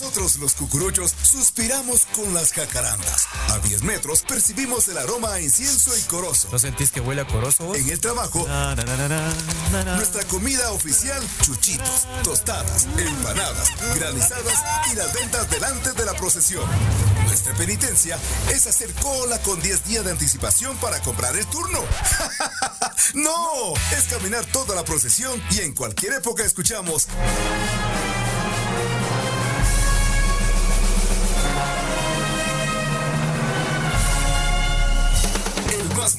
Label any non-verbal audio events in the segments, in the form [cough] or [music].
Nosotros los cucuruchos suspiramos con las jacarandas. A 10 metros percibimos el aroma a incienso y corozo. ¿No sentís que huele a corozo? vos? En el trabajo, Na, na, na, nuestra comida oficial, chuchitos, tostadas, empanadas, granizadas y las ventas delante de la procesión. Nuestra penitencia es hacer cola con 10 días de anticipación para comprar el turno. [laughs] no, es caminar toda la procesión y en cualquier época escuchamos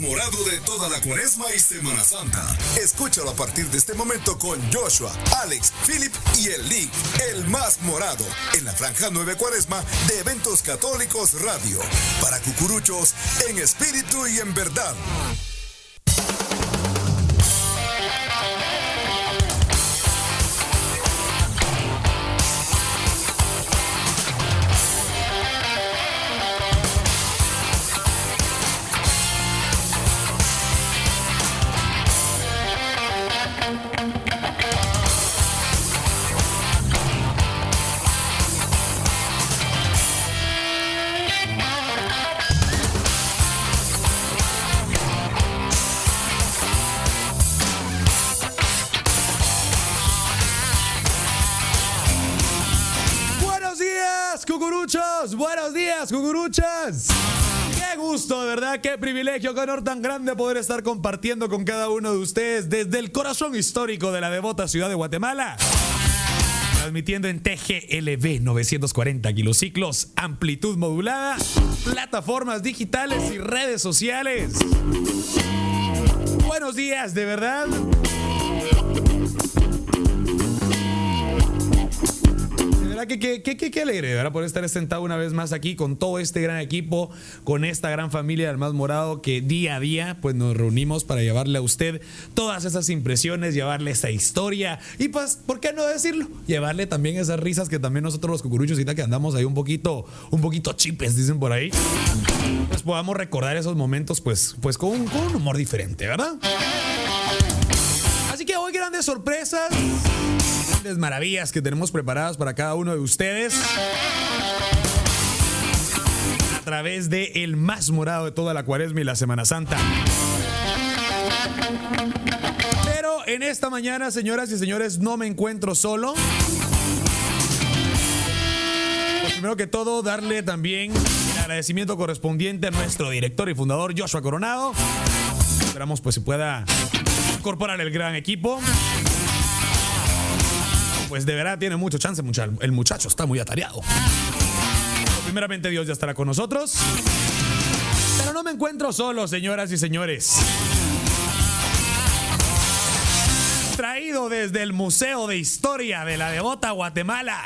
Morado de toda la cuaresma y Semana Santa. Escúchalo a partir de este momento con Joshua, Alex, Philip y el Link. El más morado. En la franja 9 cuaresma de Eventos Católicos Radio. Para cucuruchos en espíritu y en verdad. Gusto, de verdad, qué privilegio, qué honor tan grande poder estar compartiendo con cada uno de ustedes desde el corazón histórico de la devota ciudad de Guatemala. Transmitiendo en TGLB 940 kilociclos, amplitud modulada, plataformas digitales y redes sociales. Buenos días, de verdad. Verdad que qué que, que, que alegre, ¿verdad? Por estar sentado una vez más aquí con todo este gran equipo, con esta gran familia del Más Morado que día a día pues nos reunimos para llevarle a usted todas esas impresiones, llevarle esa historia y pues, ¿por qué no decirlo? Llevarle también esas risas que también nosotros los cucuruchos que andamos ahí un poquito, un poquito chipes, dicen por ahí, pues podamos recordar esos momentos pues, pues con, un- con un humor diferente, ¿verdad? Así que hoy grandes sorpresas, grandes maravillas que tenemos preparadas para cada uno de ustedes. A través de el más morado de toda la cuaresma y la Semana Santa. Pero en esta mañana, señoras y señores, no me encuentro solo. Pues primero que todo, darle también el agradecimiento correspondiente a nuestro director y fundador Joshua Coronado. Esperamos pues se pueda incorporar el gran equipo. Pues de verdad tiene mucho chance, mucha- el muchacho está muy atareado. Primeramente Dios ya estará con nosotros. Pero no me encuentro solo, señoras y señores. Traído desde el Museo de Historia de la Devota Guatemala.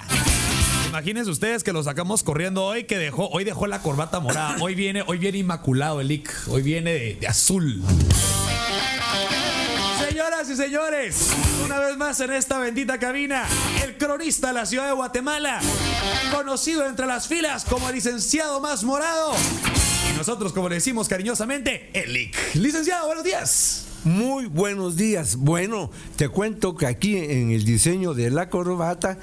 Imagínense ustedes que lo sacamos corriendo hoy, que dejó, hoy dejó la corbata morada. Hoy viene, hoy viene inmaculado el Ic. Hoy viene de, de azul. Señoras y señores, una vez más en esta bendita cabina, el cronista de la ciudad de Guatemala, conocido entre las filas como el licenciado más morado. Y nosotros, como le decimos cariñosamente, el Ic. Licenciado, buenos días. Muy buenos días. Bueno, te cuento que aquí en el diseño de la corbata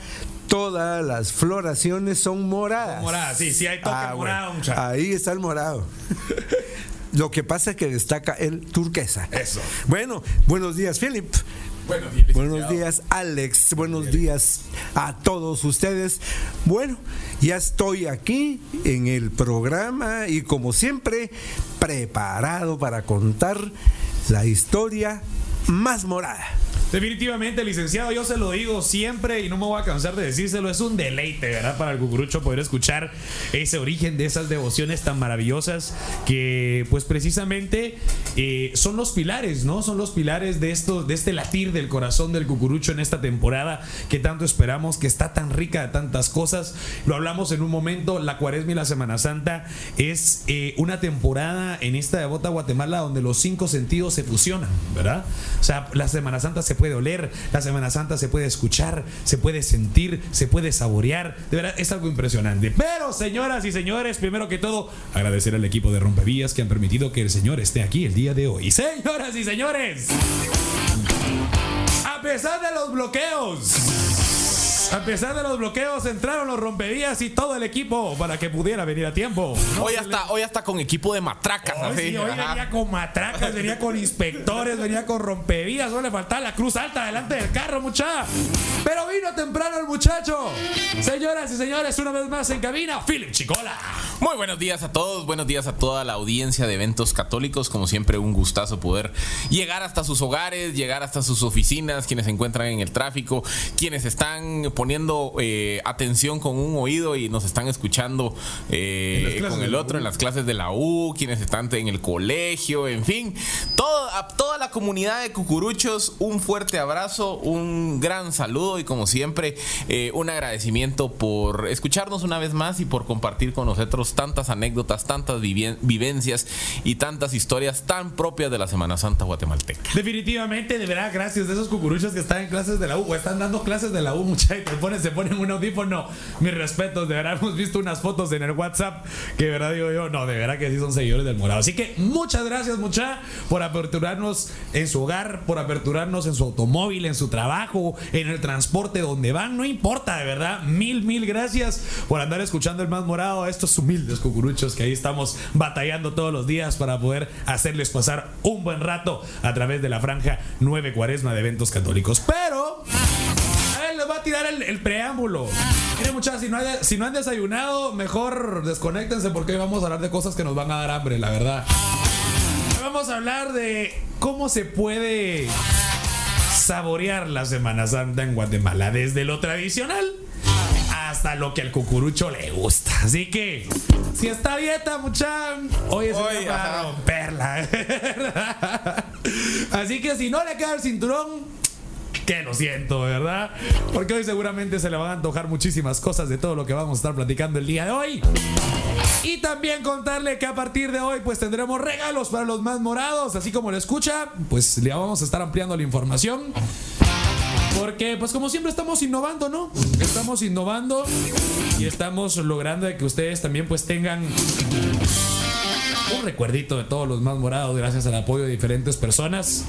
todas las floraciones son moradas. Morada, sí, sí, hay toque Ah, morado, bueno. Ahí está el morado. [laughs] Lo que pasa es que destaca el turquesa. Eso. Bueno, buenos días, Philip. Buenos días, Buenos días, Alex. Buenos días a todos ustedes. Bueno, ya estoy aquí en el programa y como siempre, preparado para contar la historia más morada. Definitivamente, licenciado, yo se lo digo siempre y no me voy a cansar de decírselo. Es un deleite, ¿verdad? Para el cucurucho poder escuchar ese origen de esas devociones tan maravillosas que, pues precisamente, eh, son los pilares, ¿no? Son los pilares de, esto, de este latir del corazón del cucurucho en esta temporada que tanto esperamos, que está tan rica de tantas cosas. Lo hablamos en un momento, la cuaresma y la Semana Santa es eh, una temporada en esta devota Guatemala donde los cinco sentidos se fusionan, ¿verdad? O sea, la Semana Santa se puede oler, la Semana Santa se puede escuchar, se puede sentir, se puede saborear. De verdad, es algo impresionante. Pero, señoras y señores, primero que todo, agradecer al equipo de Rompevías que han permitido que el Señor esté aquí el día de hoy. Señoras y señores, a pesar de los bloqueos, A pesar de los bloqueos, entraron los rompevías y todo el equipo para que pudiera venir a tiempo. hoy, hasta, hoy hasta con equipo de matracas. Hoy, así. sí, hoy venía con matracas, venía con inspectores, venía con rompevías. Solo le faltaba la cruz alta delante del carro, muchacha. Pero vino temprano el muchacho. Señoras y señores, una vez más en cabina, Philip Chicola. Muy buenos días a todos, buenos días a toda la audiencia de eventos católicos. Como siempre, un gustazo poder llegar hasta sus hogares, llegar hasta sus oficinas, quienes se encuentran en el tráfico, quienes están poniendo eh, atención con un oído y nos están escuchando eh, con el otro en las clases de la U, quienes están en el colegio, en fin, todo, a toda la comunidad de cucuruchos, un fuerte abrazo, un gran saludo y como siempre, eh, un agradecimiento por escucharnos una vez más y por compartir con nosotros tantas anécdotas, tantas vivencias y tantas historias tan propias de la Semana Santa guatemalteca. Definitivamente, de verdad, gracias de esos cucuruchos que están en clases de la U o están dando clases de la U, muchachos. Ponen, se ponen un audífono. Mis respetos, de verdad, hemos visto unas fotos en el WhatsApp que de verdad digo yo, no, de verdad que sí son seguidores del morado. Así que muchas gracias, mucha, por aperturarnos en su hogar, por aperturarnos en su automóvil, en su trabajo, en el transporte donde van, no importa, de verdad. Mil, mil gracias por andar escuchando el más morado a estos humildes cucuruchos que ahí estamos batallando todos los días para poder hacerles pasar un buen rato a través de la franja 9 Cuaresma de eventos católicos. Pero ver, les va a tirar el, preámbulo. Miren, muchachos, si no, hay- si no han desayunado, mejor desconéctense porque hoy vamos a hablar de cosas que nos van a dar hambre, la verdad. Hoy vamos a hablar de cómo se puede saborear la Semana Santa en Guatemala, desde lo tradicional hasta lo que al cucurucho le gusta. Así que, si está dieta, mucha, hoy es el Hoy, día para romperla. [laughs] Así que si no le queda el cinturón, que lo siento, ¿verdad? Porque hoy seguramente se le van a antojar muchísimas cosas de todo lo que vamos a estar platicando el día de hoy. Y también contarle que a partir de hoy pues tendremos regalos para los más morados, así como lo escucha, pues le vamos a estar ampliando la información. Porque pues como siempre estamos innovando, ¿no? Estamos innovando y estamos logrando que ustedes también pues tengan un recuerdito de todos los más morados gracias al apoyo de diferentes personas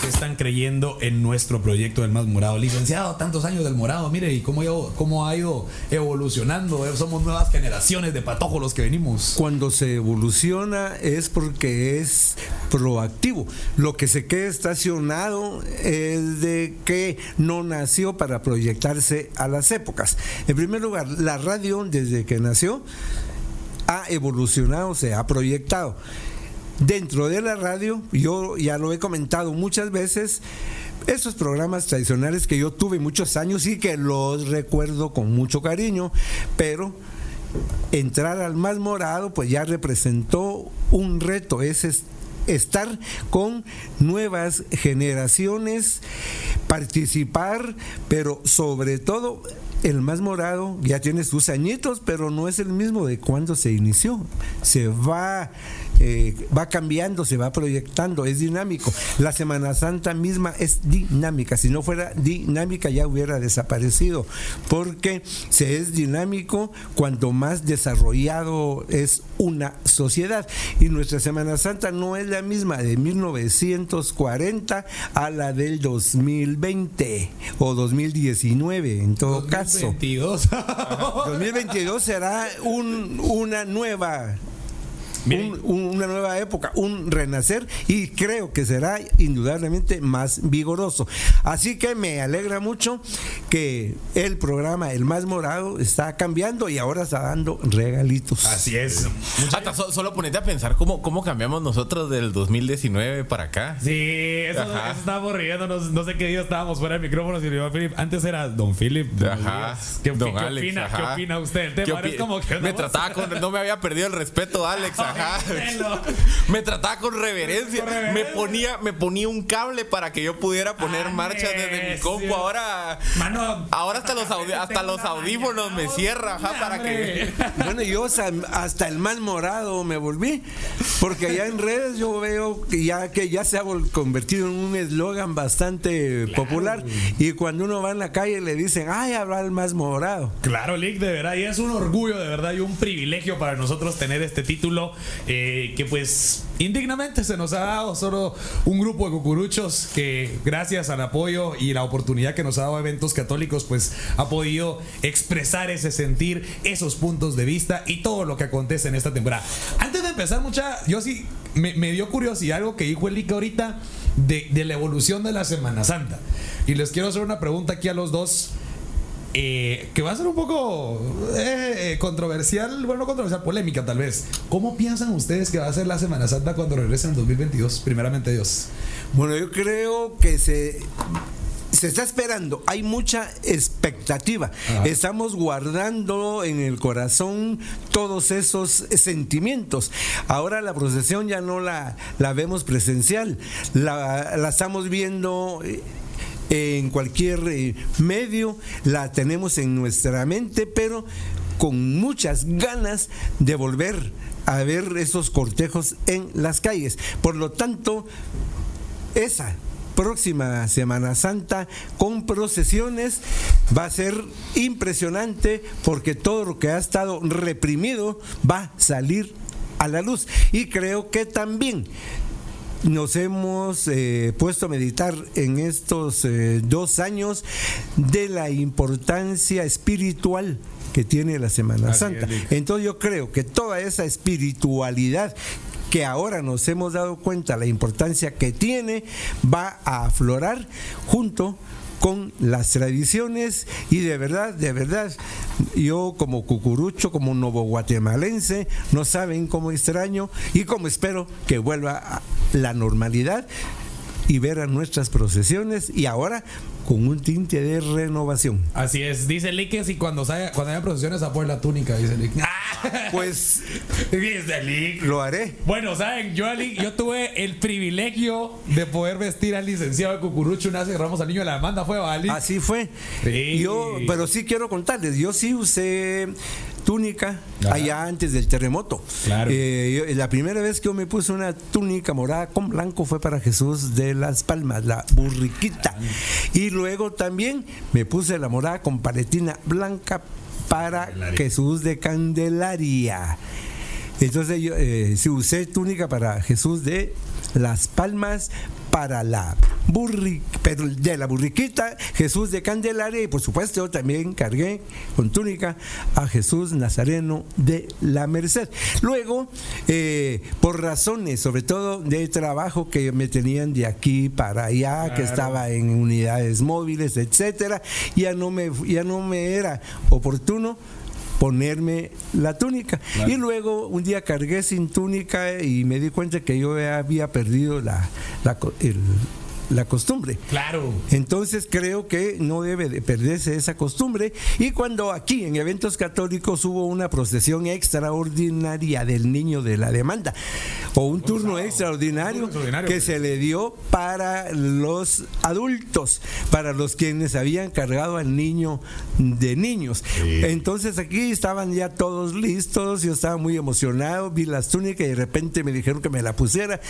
que están creyendo en nuestro proyecto del más morado. Licenciado, tantos años del morado, mire, y cómo, cómo ha ido evolucionando. eh, Somos nuevas generaciones de patojos los que venimos. Cuando se evoluciona es porque es proactivo. Lo que se queda estacionado es de que no nació para proyectarse a las épocas. En primer lugar, la radio desde que nació ha evolucionado, se ha proyectado. Dentro de la radio, yo ya lo he comentado muchas veces, esos programas tradicionales que yo tuve muchos años y que los recuerdo con mucho cariño, pero entrar al más morado pues ya representó un reto, es es- estar con nuevas generaciones, participar, pero sobre todo el más morado ya tiene sus añitos, pero no es el mismo de cuando se inició. Se va, eh, va cambiando, se va proyectando, es dinámico. La Semana Santa misma es dinámica. Si no fuera dinámica ya hubiera desaparecido, porque se es dinámico cuando más desarrollado es una sociedad. Y nuestra Semana Santa no es la misma de 1940 a la del 2020 o 2019, en todo caso. 22. 2022 será un- una nueva. Un- un- una nueva época, un renacer y creo que será indudablemente más vigoroso. Así que me alegra mucho que el programa El Más Morado está cambiando y ahora está dando regalitos. Así es. Hasta so- solo ponete a pensar cómo, cómo cambiamos nosotros del 2019 para acá. Sí, eso, estábamos riendo, no, no sé qué día estábamos fuera del micrófono. Si yo, Philip, antes era Don Philip. Ajá. días. ¿Qué, Don qué- qué Alex, opina, ajá. ¿Qué opina usted me no trataba con no me había perdido el respeto Alex [laughs] ajá me trataba con reverencia. Con reverencia. me ponía me ponía un cable para que yo pudiera poner Ah, marcha desde mi compu ahora Mano, ahora hasta los audi- hasta los audífonos me cierra ajá para que [laughs] Bueno, yo hasta el más morado me volví, porque allá en redes yo veo que ya que ya se ha vol- convertido en un eslogan bastante popular y cuando uno va en la calle le dicen, ay, habla el más morado. Claro, Lick, de verdad, y es un orgullo, de verdad, y un privilegio para nosotros tener este título eh, que pues indignamente se nos ha dado solo un grupo de cucuruchos que gracias al apoyo y la oportunidad que nos ha dado eventos católicos pues ha podido expresar ese sentir, esos puntos de vista y todo lo que acontece en esta temporada. Antes de empezar mucha, yo sí me, dio curiosidad algo que dijo el Lica ahorita de, de la evolución de la Semana Santa. Y les quiero hacer una pregunta aquí a los dos. Eh, que va a ser un poco eh, eh, controversial, bueno, no controversial, polémica tal vez. ¿Cómo piensan ustedes que va a ser la Semana Santa cuando regresen en 2022? Primeramente Dios. Bueno, yo creo que se se está esperando, hay mucha expectativa. Ajá. Estamos guardando en el corazón todos esos sentimientos. Ahora la procesión ya no la, la vemos presencial, la, la estamos viendo en cualquier eh, medio, la tenemos en nuestra mente, pero con muchas ganas de volver a ver esos cortejos en las calles. Por lo tanto, esa próxima Semana Santa con procesiones va a ser impresionante porque todo lo que ha estado reprimido va a salir a la luz. Y creo que también nos hemos eh, puesto a meditar en estos eh, dos años de la importancia espiritual que tiene la Semana Santa. Entonces yo creo que toda esa espiritualidad que ahora nos hemos dado cuenta la importancia que tiene va a aflorar junto con las tradiciones y de verdad, de verdad, yo como cucurucho, como novo guatemalense, no saben cómo extraño y cómo espero que vuelva a la normalidad y ver a nuestras procesiones y ahora con un tinte de renovación. Así es, dice Lick que si cuando, haya, cuando haya procesiones a la túnica, dice Lick. Pues [laughs] dice Lick. lo haré. Bueno, saben, yo, yo tuve el privilegio de poder vestir al licenciado de Cucurucho una vez que agarramos al niño de la demanda, fue Bali. Así fue. Sí. Yo, pero sí quiero contarles, yo sí usé túnica Ajá. allá antes del terremoto. Claro. Eh, yo- la primera vez que yo me puse una túnica morada con blanco fue para Jesús de las Palmas, la burriquita. Y luego también me puse la morada con paletina blanca para Candelaria. Jesús de Candelaria. Entonces yo eh, sí usé túnica para Jesús de las Palmas, para la burri, pero de la burriquita, Jesús de Candelaria y por supuesto yo también cargué con túnica a Jesús Nazareno de la Merced. Luego, eh, por razones sobre todo de trabajo que me tenían de aquí para allá, que estaba en unidades móviles, etcétera, ya no me ya no me era oportuno ponerme la túnica. Claro. Y luego un día cargué sin túnica y me di cuenta que yo había perdido la, la, co- el- la costumbre. Claro. Entonces creo que no debe de perderse esa costumbre. Y cuando aquí en eventos católicos hubo una procesión extraordinaria del niño de la demanda, o un turno sábado. extraordinario, Un turno extraordinario, que se le dio para los adultos, para los quienes habían cargado al niño de niños. Sí. Entonces aquí estaban ya todos listos, yo estaba muy emocionado, vi las túnicas y de repente me dijeron que me la pusiera.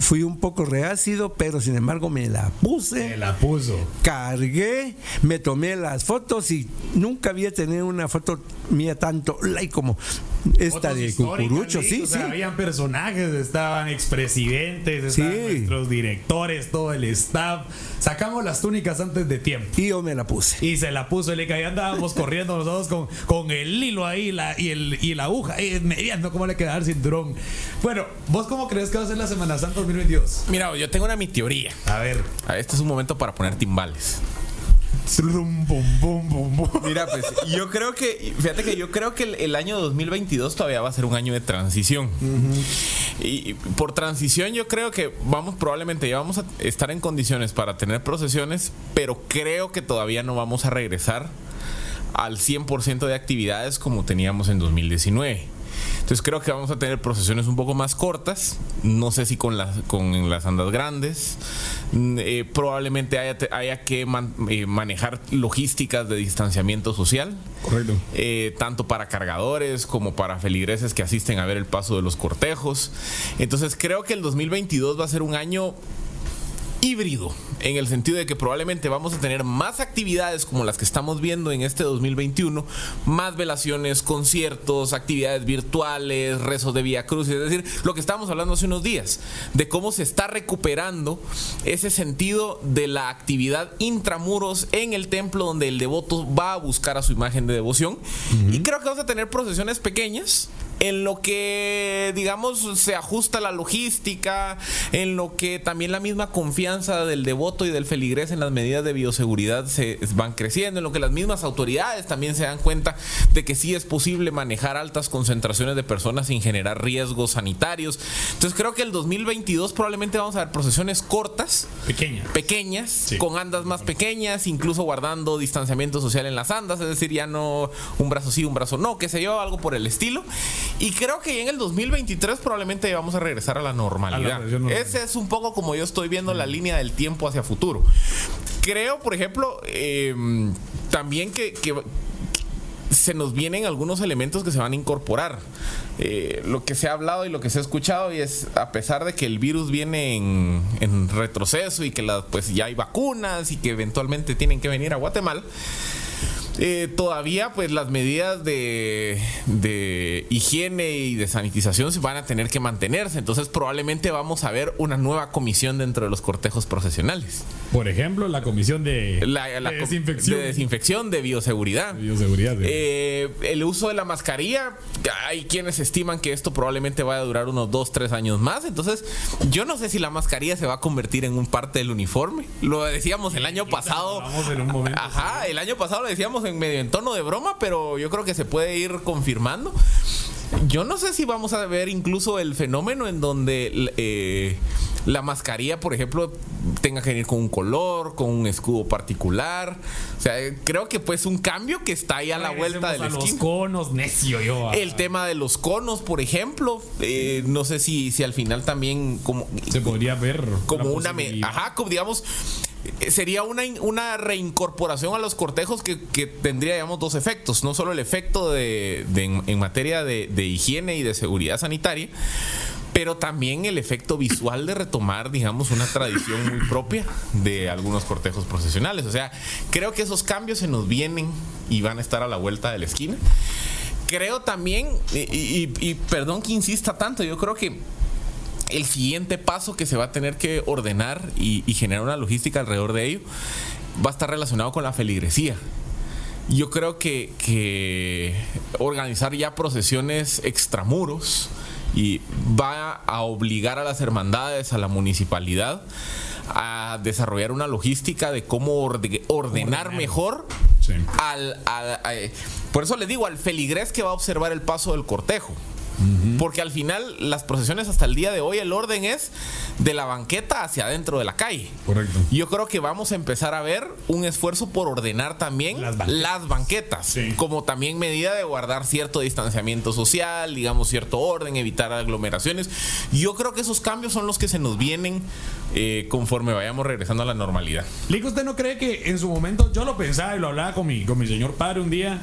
Fui un poco reácido, pero sin embargo me la puse Se la puso. cargué, me tomé las fotos y nunca había tenido una foto mía tanto like como esta de Cucurucho, sí, o sea, sí. Habían personajes, estaban expresidentes, Sí. estaban nuestros directores, todo el staff. Sacamos las túnicas antes de tiempo. Y yo me la puse. Y se la puso Lick, ahí andábamos corriendo nosotros con, con el hilo ahí la, y, el, y la aguja, ahí mediando cómo le quedaba el cinturón. Bueno, ¿vos cómo crees que va a ser la Semana Santa 2022? Mira, yo tengo una mi teoría. A ver. Este es un momento para poner timbales. Mira, pues yo creo que, fíjate que yo creo que el, el año 2022 todavía va a ser un año de transición. y, y por transición yo creo que vamos, probablemente ya vamos a estar en condiciones para tener procesiones, pero creo que todavía no vamos a regresar al 100% de actividades como teníamos en 2019. Entonces creo que vamos a tener procesiones un poco más cortas, no sé si con las, con las andas grandes, Mm, eh, probablemente haya, haya que man- eh, manejar logísticas de distanciamiento social, Correcto. eh, tanto para cargadores como para feligreses que asisten a ver el paso de los cortejos. Entonces creo que el 2022 va a ser un año híbrido, en el sentido de que probablemente vamos a tener más actividades como las que estamos viendo en este 2021, más velaciones, conciertos, actividades virtuales, rezos de Vía Cruz, es decir, lo que estábamos hablando hace unos días, de cómo se está recuperando ese sentido de la actividad intramuros en el templo donde el devoto va a buscar a su imagen de devoción. Y creo que vamos a tener procesiones pequeñas, en lo que, digamos, se ajusta la logística, en lo que también la misma confianza del devoto y del feligrés en las medidas de bioseguridad se van creciendo, en lo que las mismas autoridades también se dan cuenta de que sí es posible manejar altas concentraciones de personas sin generar riesgos sanitarios. Entonces creo que el 2022 probablemente vamos a ver procesiones cortas, Pequeña. pequeñas, Sí. con andas más pequeñas, incluso guardando distanciamiento social en las andas, es decir, ya no un brazo sí, un brazo no, que sé yo, algo por el estilo. Y creo que ya en el 2023 probablemente vamos a regresar a la A normalidad. la normal. Ese es un poco como yo estoy viendo la línea del tiempo hacia futuro. Creo, por ejemplo, eh, también que, que se nos vienen algunos elementos que se van a incorporar. Eh, lo que se ha hablado y lo que se ha escuchado y es a pesar de que el virus viene en, en retroceso y que la- pues ya hay vacunas y que eventualmente tienen que venir a Guatemala. Eh, todavía pues las medidas de, de higiene y de sanitización se van a tener que mantenerse. Entonces probablemente vamos a ver una nueva comisión dentro de los cortejos profesionales. Por ejemplo, la comisión de, La, la de co- desinfección. de desinfección, de bioseguridad. Bioseguridad, sí. Eh, el uso de la mascarilla, hay quienes estiman que esto probablemente vaya a durar unos 2, 3 años más. Entonces, yo no sé si la mascarilla se va a convertir en un parte del uniforme. Lo decíamos el año pasado. En un momento. Ajá, el año pasado lo decíamos en medio en tono de broma, pero yo creo que se puede ir confirmando. Yo no sé si vamos a ver incluso el fenómeno en donde eh, la mascarilla, por ejemplo, tenga que venir con un color, con un escudo particular. O sea, creo que pues un cambio que está ahí a la vuelta de la Regresemos a esquina. los conos, necio yo. ah. El tema de los conos, por ejemplo, eh, no sé si, si al final también como Se podría ver. como una ajá como digamos sería una, una reincorporación a los cortejos que, tendría digamos dos efectos no solo el efecto de, en, materia de, higiene y de seguridad sanitaria pero también el efecto visual de retomar, digamos, una tradición muy propia de algunos cortejos profesionales. O sea, creo que esos cambios se nos vienen y van a estar a la vuelta de la esquina. Creo también, y- y perdón que insista tanto, yo creo que el siguiente paso que se va a tener que ordenar y, y generar una logística alrededor de ello va a estar relacionado con la feligresía. Yo creo que, que organizar ya procesiones extramuros y va a obligar a las hermandades, a la municipalidad, a desarrollar una logística de cómo orde- ordenar Ordenar. mejor Sí. al, al- a- por eso les digo, al feligrés que va a observar el paso del cortejo. Porque al final las procesiones hasta el día de hoy el orden es de la banqueta hacia adentro de la calle. Correcto. Yo creo que vamos a empezar a ver un esfuerzo por ordenar también Las las banquetas. banquetas, Sí. como también medida de guardar cierto distanciamiento social, digamos cierto orden, evitar aglomeraciones. Yo creo que esos cambios son los que se nos vienen eh, conforme vayamos regresando a la normalidad. Lico, ¿usted no cree que en su momento, yo lo pensaba y lo hablaba con mi, con mi señor padre un día,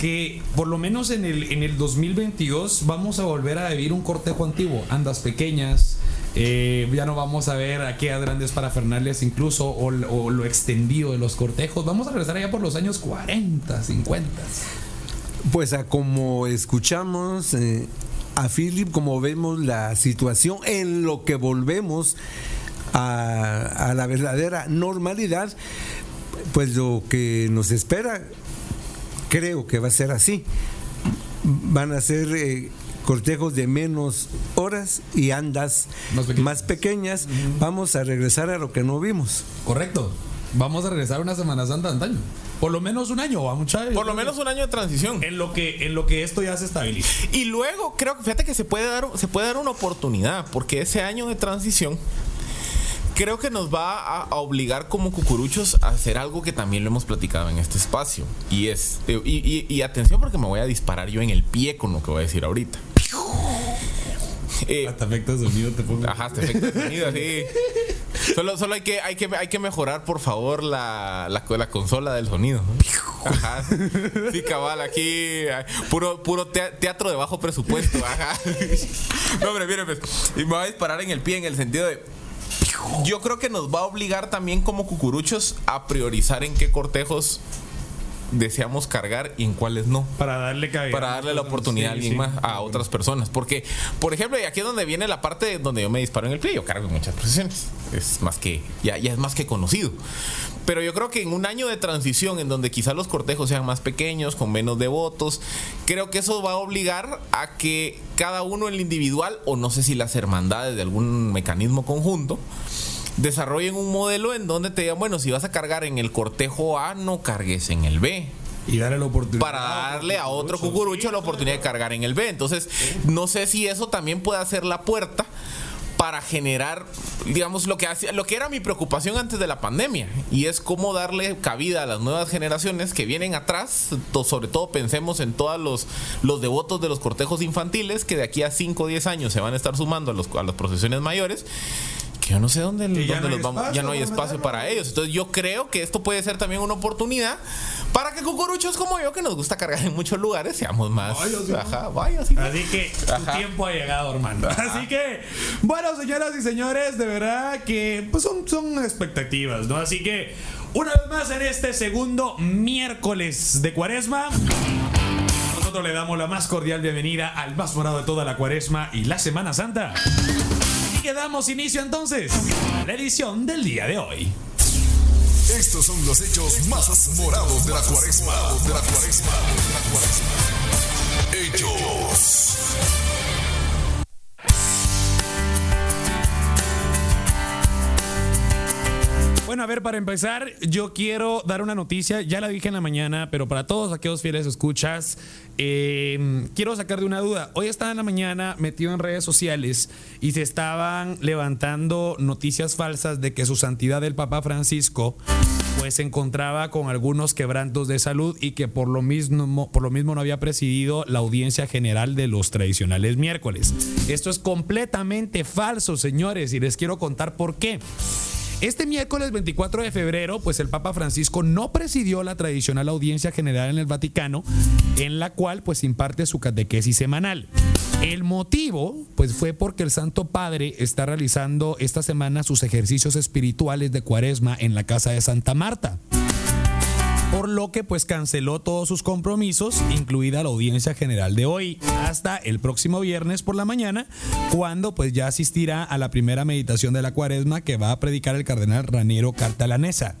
que por lo menos en el, en el 2022 vamos a volver a vivir un cortejo antiguo, andas pequeñas, eh, ya no vamos a ver aquellas grandes parafernalias incluso o, o lo extendido de los cortejos, vamos a regresar allá por los años 40, 50. Pues a como escuchamos eh, a Philip, como vemos la situación en lo que volvemos a, a la verdadera normalidad, pues lo que nos espera creo que va a ser así. Van a ser eh, cortejos de menos horas y andas Más pequeñas. más pequeñas. Vamos a regresar a lo que no vimos. Correcto. Vamos a regresar a una Semana Santa de antaño. Por lo menos un año, vamos a Por lo menos un año de transición. en lo que en lo que esto ya se estabiliza. Y luego creo que fíjate que se puede dar se puede dar una oportunidad porque ese año de transición creo que nos va a, a obligar como cucuruchos a hacer algo que también lo hemos platicado en este espacio y es y, y- y atención porque me voy a disparar yo en el pie con lo que voy a decir ahorita. Eh, Hasta efectos de sonido te pongo. Ajá, este efecto de sonido, sí. Solo, solo hay que, hay que, hay que mejorar, por favor, la, la, la consola del sonido. Ajá. Sí, cabal, aquí puro, puro tea- teatro de bajo presupuesto. Ajá. No, hombre, mire, pues. Y me voy a disparar en el pie en el sentido de. Yo creo que nos va a obligar también como cucuruchos a priorizar en qué cortejos deseamos cargar y en cuáles no. Para darle cabida. Para darle la oportunidad a alguien más, a otras personas. Porque, por ejemplo, y aquí es donde viene la parte donde yo me disparo en el pie, yo cargo en muchas procesiones. Es más que, ya, ya es más que conocido. Pero yo creo que en un año de transición en donde quizás los cortejos sean más pequeños, con menos devotos, creo que eso va a obligar a que cada uno en el individual, o no sé si las hermandades de algún mecanismo conjunto, desarrollen un modelo en donde te digan, bueno, si vas a cargar en el cortejo A, no cargues en el B. Y darle la oportunidad. Para darle a otro cucurucho la oportunidad de cargar en el B. Entonces, no sé si eso también puede hacer la puerta para generar, digamos, lo que, hacía, lo que era mi preocupación antes de la pandemia, y es cómo darle cabida a las nuevas generaciones que vienen atrás, sobre todo pensemos en todos los, los devotos de los cortejos infantiles, que de aquí a 5 o 10 años se van a estar sumando a, los, a las procesiones mayores, yo no sé dónde, no los vamos, ya no hay espacio para ellos. Entonces yo creo que esto puede ser también una oportunidad para que cucuruchos como yo, que nos gusta cargar en muchos lugares, seamos más. ajá, vaya, Así que tu tiempo ha llegado, hermano. Así que, bueno, señoras y señores, de verdad que pues son, son expectativas, ¿no? Así que, una vez más en este segundo miércoles de cuaresma. Nosotros le damos la más cordial bienvenida al más morado de toda la cuaresma y la Semana Santa que damos inicio entonces a la edición del día de hoy. Estos son los hechos más morados de la cuaresma. De la cuaresma. De la cuaresma. Hechos. Bueno, a ver, para empezar, yo quiero dar una noticia, ya la dije en la mañana, pero para todos aquellos fieles escuchas, eh, quiero sacar de una duda. Hoy estaba en la mañana metido en redes sociales y se estaban levantando noticias falsas de que su santidad el Papa Francisco pues se encontraba con algunos quebrantos de salud y que por lo mismo por lo mismo no había presidido la audiencia general de los tradicionales miércoles. Esto es completamente falso, señores, y les quiero contar por qué. Este miércoles 24 de febrero, pues el Papa Francisco no presidió la tradicional audiencia general en el Vaticano, en la cual pues imparte su catequesis semanal. El motivo, pues fue porque el Santo Padre está realizando esta semana sus ejercicios espirituales de cuaresma en la casa de Santa Marta por lo que pues canceló todos sus compromisos, incluida la audiencia general de hoy, hasta el próximo viernes por la mañana, cuando pues ya asistirá a la primera meditación de la cuaresma que va a predicar el cardenal Raniero Cartalanesa.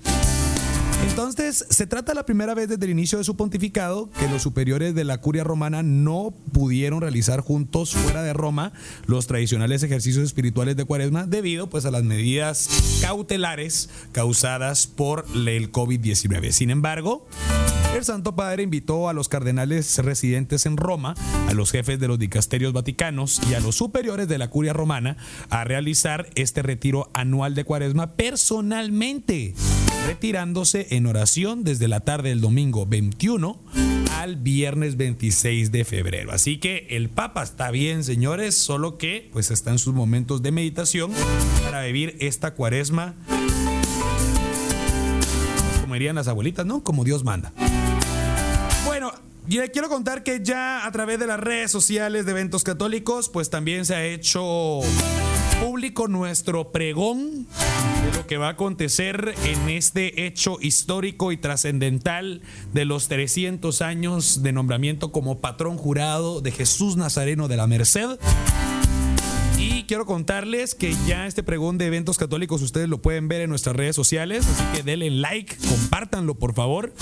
Entonces, se trata la primera vez desde el inicio de su pontificado que los superiores de la curia romana no pudieron realizar juntos fuera de Roma los tradicionales ejercicios espirituales de cuaresma debido pues a las medidas cautelares causadas por el COVID-19. Sin embargo, el Santo Padre invitó a los cardenales residentes en Roma, a los jefes de los dicasterios vaticanos y a los superiores de la curia romana a realizar este retiro anual de cuaresma personalmente, retirándose en oración desde la tarde del domingo 21 al viernes 26 de febrero. Así que el Papa está bien, señores, solo que pues está en sus momentos de meditación para vivir esta cuaresma como dirían las abuelitas, ¿no? Como Dios manda. Bueno, y le quiero contar que ya a través de las redes sociales de eventos católicos, pues también se ha hecho público nuestro pregón de lo que va a acontecer en este hecho histórico y trascendental de los 300 años de nombramiento como patrón jurado de Jesús Nazareno de la Merced. Y quiero contarles que ya este pregón de eventos católicos ustedes lo pueden ver en nuestras redes sociales, así que denle like, compártanlo por favor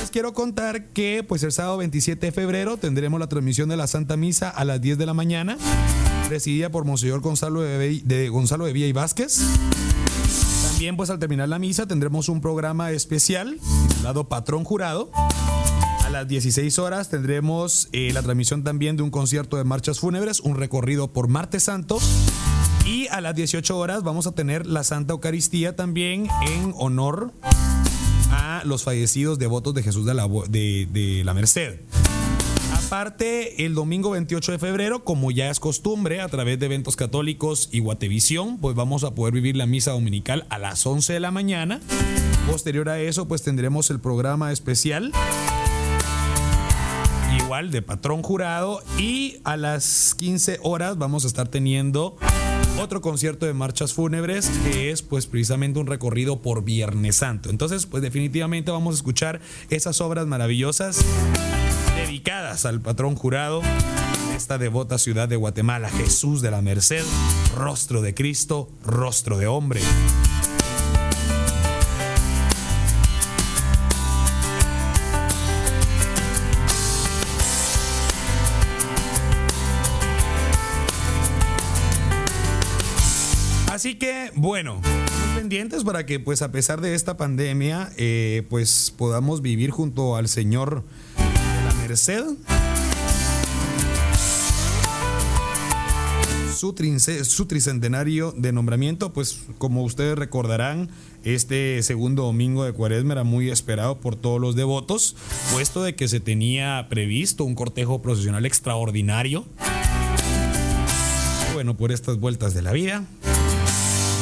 les quiero contar que pues el sábado 27 de febrero tendremos la transmisión de la Santa Misa a las 10 de la mañana presidida por Monseñor Gonzalo de, Gonzalo de Villa y Vázquez. También pues al terminar la misa tendremos un programa especial titulado Patrón Jurado. A las 16 horas tendremos eh, la transmisión también de un concierto de marchas fúnebres, un recorrido por Martes Santo. Y a las 18 horas vamos a tener la Santa Eucaristía también en honor a los fallecidos devotos de Jesús de la, de la Merced. Aparte, el domingo 28 de febrero, como ya es costumbre, a través de eventos católicos y Guatevisión, pues vamos a poder vivir la misa dominical a las 11 de la mañana. Posterior a eso, pues tendremos el programa especial igual de patrón jurado y a las 15 horas vamos a estar teniendo otro concierto de marchas fúnebres que es pues precisamente un recorrido por Viernes Santo. Entonces, pues definitivamente vamos a escuchar esas obras maravillosas dedicadas al patrón jurado de esta devota ciudad de Guatemala, Jesús de la Merced, rostro de Cristo, rostro de hombre. Así que, bueno, pendientes para que, pues, a pesar de esta pandemia, eh, pues, podamos vivir junto al Señor Su, trince- su tricentenario de nombramiento, pues, como ustedes recordarán, este segundo domingo de Cuaresma era muy esperado por todos los devotos, puesto de que se tenía previsto un cortejo procesional extraordinario. Bueno, por estas vueltas de la vida,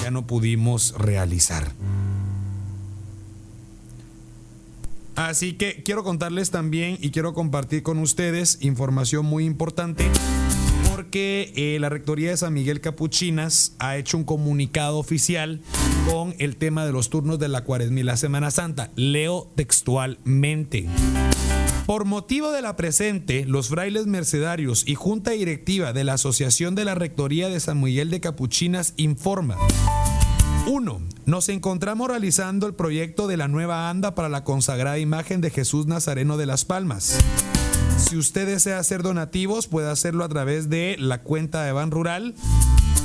ya no pudimos realizar. Así que quiero contarles también y quiero compartir con ustedes información muy importante porque eh, la Rectoría de San Miguel Capuchinas ha hecho un comunicado oficial con el tema de los turnos de la Cuaresma y la Semana Santa. Leo textualmente. Por motivo de la presente, los frailes mercedarios y junta directiva de la Asociación de la Rectoría de San Miguel de Capuchinas informa 1. Nos encontramos realizando el proyecto de la nueva anda para la consagrada imagen de Jesús Nazareno de las Palmas. Si usted desea hacer donativos, puede hacerlo a través de la cuenta de Ban Rural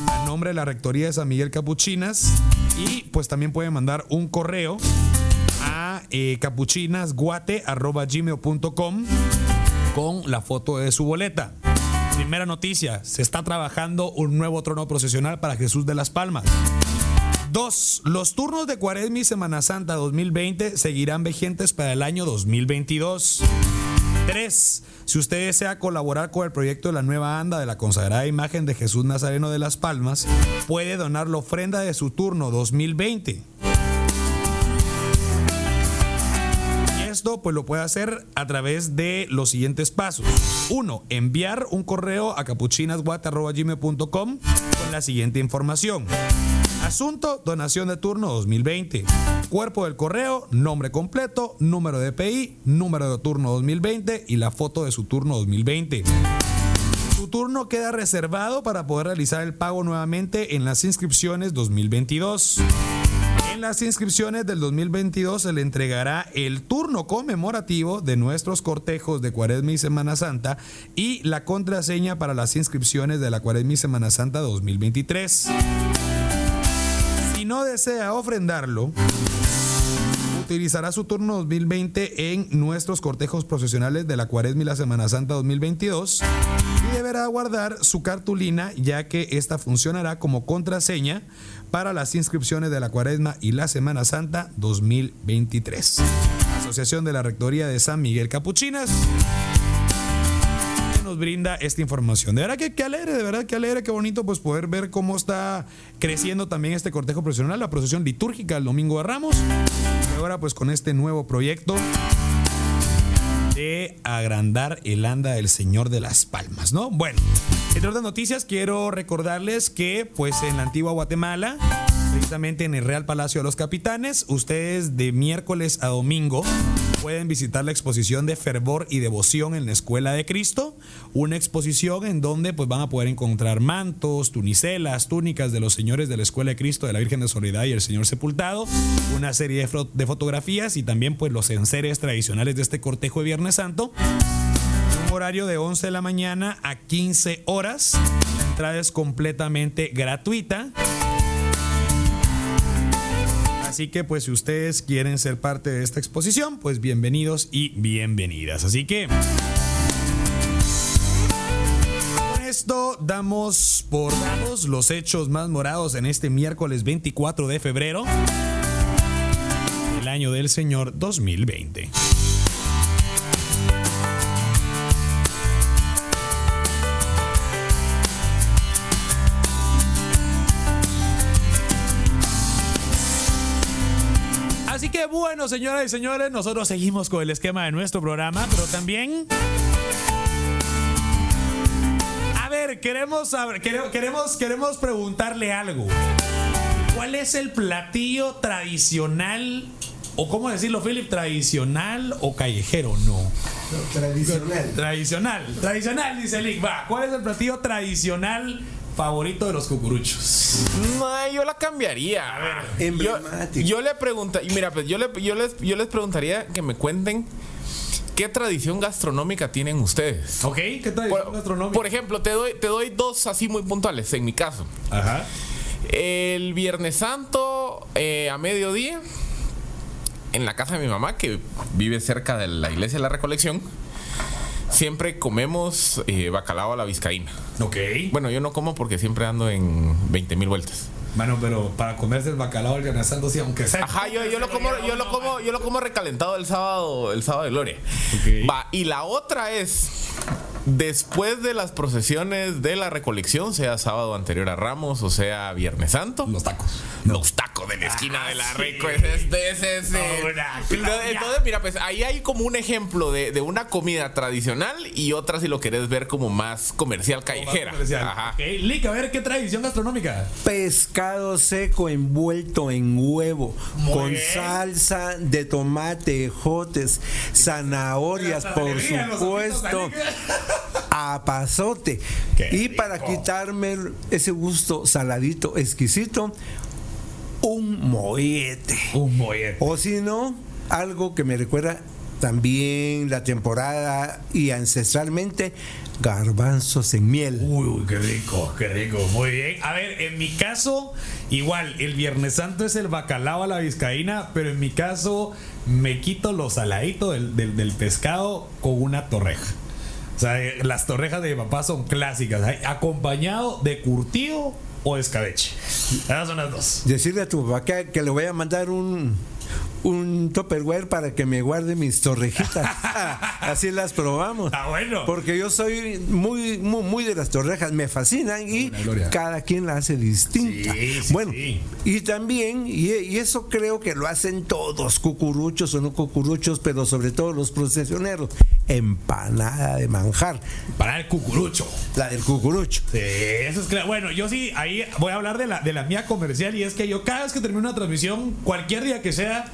a nombre de la Rectoría de San Miguel Capuchinas y pues también puede mandar un correo a eh, capuchinasguate.gmail.com con la foto de su boleta. Primera noticia, se está trabajando un nuevo trono procesional para Jesús de las Palmas. Dos, los turnos de Cuaresma y Semana Santa 2020 seguirán vigentes para el año 2022. Tres, si usted desea colaborar con el proyecto de la nueva anda de la consagrada imagen de Jesús Nazareno de las Palmas, puede donar la ofrenda de su turno 2020. Y esto pues lo puede hacer a través de los siguientes pasos. Uno, enviar un correo a capuchinasguate.gmail.com con la siguiente información. Asunto, donación de turno 2020. Cuerpo del correo, nombre completo, número de PI, número de turno 2020 y la foto de su turno 2020. Su turno queda reservado para poder realizar el pago nuevamente en las inscripciones 2022. En las inscripciones del 2022 se le entregará el turno conmemorativo de nuestros cortejos de Cuaresma y Semana Santa y la contraseña para las inscripciones de la Cuaresma y Semana Santa 2023. No desea ofrendarlo, utilizará su turno 2020 en nuestros cortejos procesionales de la Cuaresma y la Semana Santa 2022 y deberá guardar su cartulina ya que esta funcionará como contraseña para las inscripciones de la Cuaresma y la Semana Santa 2023. Asociación de la Rectoría de San Miguel Capuchinas brinda esta información. De verdad que alegre, de verdad que alegre, qué bonito pues poder ver cómo está creciendo también este cortejo profesional, la procesión litúrgica el domingo de Ramos. Y ahora pues con este nuevo proyecto de agrandar el anda del Señor de las Palmas, ¿no? Bueno, entre otras noticias quiero recordarles que pues en la antigua Guatemala, precisamente en el Real Palacio de los Capitanes, ustedes de miércoles a domingo pueden visitar la exposición de fervor y devoción en la Escuela de Cristo, una exposición en donde pues van a poder encontrar mantos, tunicelas, túnicas de los señores de la Escuela de Cristo, de la Virgen de Soledad y el Señor Sepultado, una serie de, fotografías y también pues los enseres tradicionales de este cortejo de Viernes Santo. Un horario de 11 de la mañana a 15 horas. La entrada es completamente gratuita. Así que pues si ustedes quieren ser parte de esta exposición, pues bienvenidos y bienvenidas. Así que esto damos por dados los hechos más morados en este miércoles 24 de febrero del año del Señor 2020. Bueno, señoras y señores, nosotros seguimos con el esquema de nuestro programa, pero también... A ver, queremos, saber, queremos, queremos preguntarle algo. ¿Cuál es el platillo tradicional, o cómo decirlo, Philip, tradicional o callejero? No. Tradicional. Tradicional, tradicional, dice Lick. Va, ¿cuál es el platillo tradicional favorito de los cucuruchos? No, yo la cambiaría. Yo, Emblemático. yo le pregunta, y mira, pues yo, le, yo, les, yo les preguntaría que me cuenten qué tradición gastronómica tienen ustedes. ¿Ok? ¿Qué tradición Por, gastronómica? por ejemplo, te doy, te doy dos así muy puntuales en mi caso. Ajá. El Viernes Santo eh, a mediodía, en la casa de mi mamá, que vive cerca de la iglesia de la Recolección, siempre comemos eh, bacalao a la vizcaína. Ok. Bueno, yo no como porque siempre ando en 20 mil vueltas. Bueno, pero para comerse el bacalao el Viernes Santo, sí, aunque sea. Ajá, yo, yo lo como, yo lo como, yo lo como recalentado el sábado, el sábado de gloria. Ok. Va, y la otra es después de las procesiones de la recolección, sea sábado anterior a Ramos o sea Viernes Santo. Los tacos. Los tacos de la esquina de la sí. Reco. Ese, ese, ese, ese. Ahora, Entonces, mira, pues ahí hay como un ejemplo de, de una comida tradicional y otra, si lo querés ver, como más comercial callejera. Comercial. Ajá. Lick, a ver qué tradición gastronómica. Pescado seco envuelto en huevo, Muy con bien. salsa de tomate, ejotes, zanahorias, por supuesto. A pasote. Qué Y para quitarme ese gusto saladito, exquisito, un mollete. Un mollete. O si no, algo que me recuerda también la temporada y ancestralmente, garbanzos en miel. Uy, uy, qué rico, qué rico. Muy bien. A ver, en mi caso, igual, el Viernes Santo es el bacalao a la vizcaína, pero en mi caso me quito lo saladito del, del- del pescado con una torreja. Sea, eh, las torrejas de mi papá son clásicas, ¿eh? acompañado de curtido o escabeche. Esas son las dos. Decirle a tu papá que le voy a mandar un, un topperware para que me guarde mis torrejitas. [laughs] Así las probamos. Ah, bueno. Porque yo soy muy, muy, muy de las torrejas, me fascinan y cada quien la hace distinta. Sí, sí, bueno, sí. y también, y, y eso creo que lo hacen todos, cucuruchos o no cucuruchos, pero sobre todo los procesioneros, empanada de manjar, Para el cucurucho. la del cucurucho. Sí, eso es claro. Bueno, yo sí, ahí voy a hablar de la, de la mía comercial y es que yo cada vez que termino una transmisión, cualquier día que sea,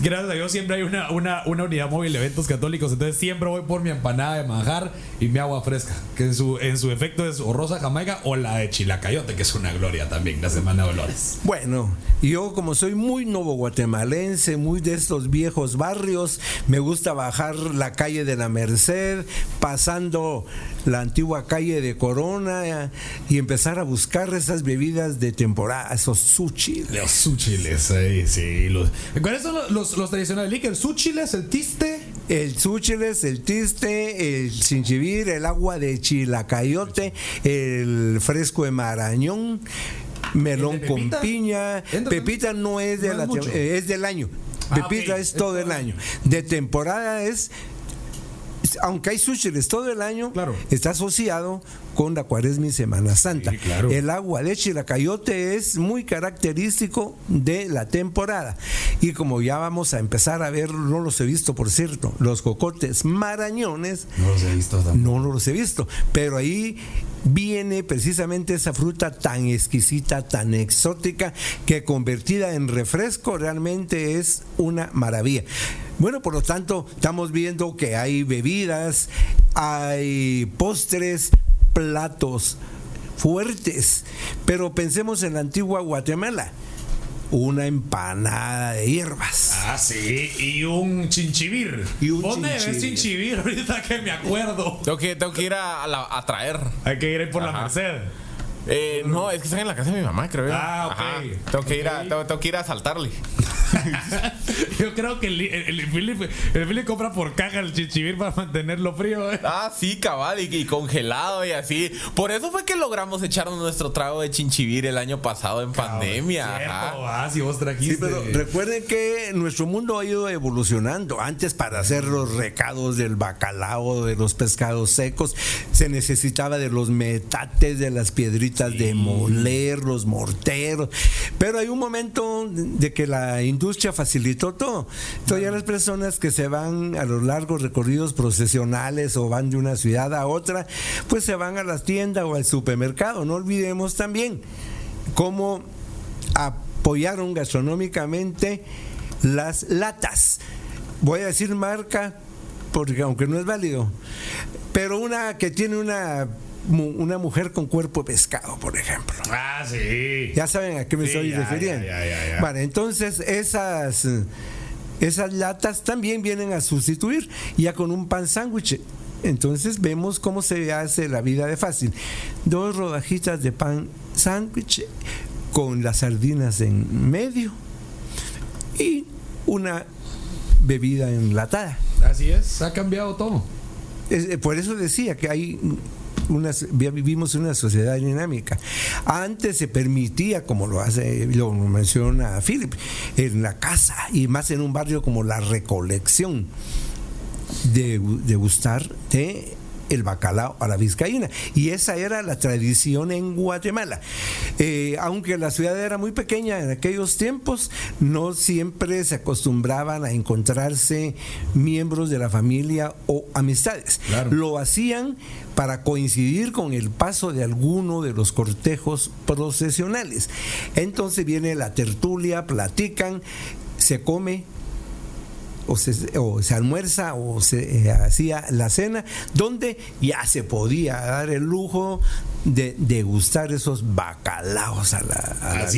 gracias a Dios siempre hay una, una, una unidad móvil de eventos católicos, entonces siempre voy por mi empanada de manjar y mi agua fresca, que en su, en su efecto es o rosa jamaica o la de chilacayote, que es una gloria también, la Semana de Dolores. Bueno, yo como soy muy novo guatemalense, muy de estos viejos barrios, me gusta bajar la calle de la Merced, pasando la antigua calle de Corona eh, y empezar a buscar esas bebidas de temporada, esos sushi. Los suchiles, sí, sí. Los, ¿Cuáles son los, los, los tradicionales? El suchiles, el tiste. El chúchiles, el tiste, el chinchivir, el agua de chilacayote, el fresco de marañón, melón ¿El de con piña. ¿Entra Pepita no es, de No la eh, es del año. Ah, Pepita es es todo el año. De temporada es aunque hay súchiles todo el año, Claro. está asociado con la cuaresma y Semana Santa. Sí, claro. El agua de chilacayote es muy característico de la temporada. Y como ya vamos a empezar a ver, no los he visto, por cierto, los cocotes marañones, No los he visto tampoco. no los he visto, pero ahí viene precisamente esa fruta tan exquisita, tan exótica, que convertida en refresco realmente es una maravilla. Bueno, por lo tanto, estamos viendo que hay bebidas, hay postres, platos fuertes, pero pensemos en la antigua Guatemala, una empanada de hierbas. Ah, sí, y un chinchivir. Y un ¿Dónde ves chinchivir. chinchivir [laughs] ahorita que me acuerdo? Tengo que, tengo que ir a, a la- a traer. Hay que ir ahí por la. Merced. Eh, no, es que están en la casa de mi mamá, creo yo. Ah, ok. Ajá. Tengo que ir a, tengo, tengo que ir a saltarle. [laughs] Yo creo que el, el, el Philip, el Philip compra por caja el chinchivir para mantenerlo frío. ¿eh? Ah, sí, cabal, y, y congelado y así. Por eso fue que logramos echarnos nuestro trago de chinchivir el año pasado en pandemia. Cierto, ah, si vos trajiste. Sí, pero recuerden que nuestro mundo ha ido evolucionando. Antes para hacer los recados del bacalao, de los pescados secos, se necesitaba de los metates, de las piedritas de moler, los morteros. Pero hay un momento de que la industria facilitó todo. Entonces las personas que se van a los largos recorridos procesionales o van de una ciudad a otra, pues se van a las tiendas o al supermercado. No olvidemos también cómo apoyaron gastronómicamente las latas. Voy a decir marca porque aunque no es válido, pero una que tiene una una mujer con cuerpo de pescado, por ejemplo. Ah, sí. Ya saben a qué me estoy refiriendo. Vale, entonces esas esas latas también vienen a sustituir ya con un pan sándwich. Entonces vemos cómo se hace la vida de fácil. Dos rodajitas de pan sándwich con las sardinas en medio y una bebida enlatada. Así es, ha cambiado todo. Eh, por eso decía que hay vivimos en una sociedad dinámica. Antes se permitía, como lo hace, lo menciona Philip, en la casa y más en un barrio como la Recolección, de, de gustar de el bacalao a la vizcaína. Y esa era la tradición en Guatemala. Eh, aunque la ciudad era muy pequeña en aquellos tiempos, no siempre se acostumbraban a encontrarse miembros de la familia o amistades. Lo hacían para coincidir con el paso de alguno de los cortejos procesionales. Entonces viene la tertulia, platican, se come, o se, almuerza o se eh, hacía la cena, donde ya se podía dar el lujo de degustar esos bacalaos a la, a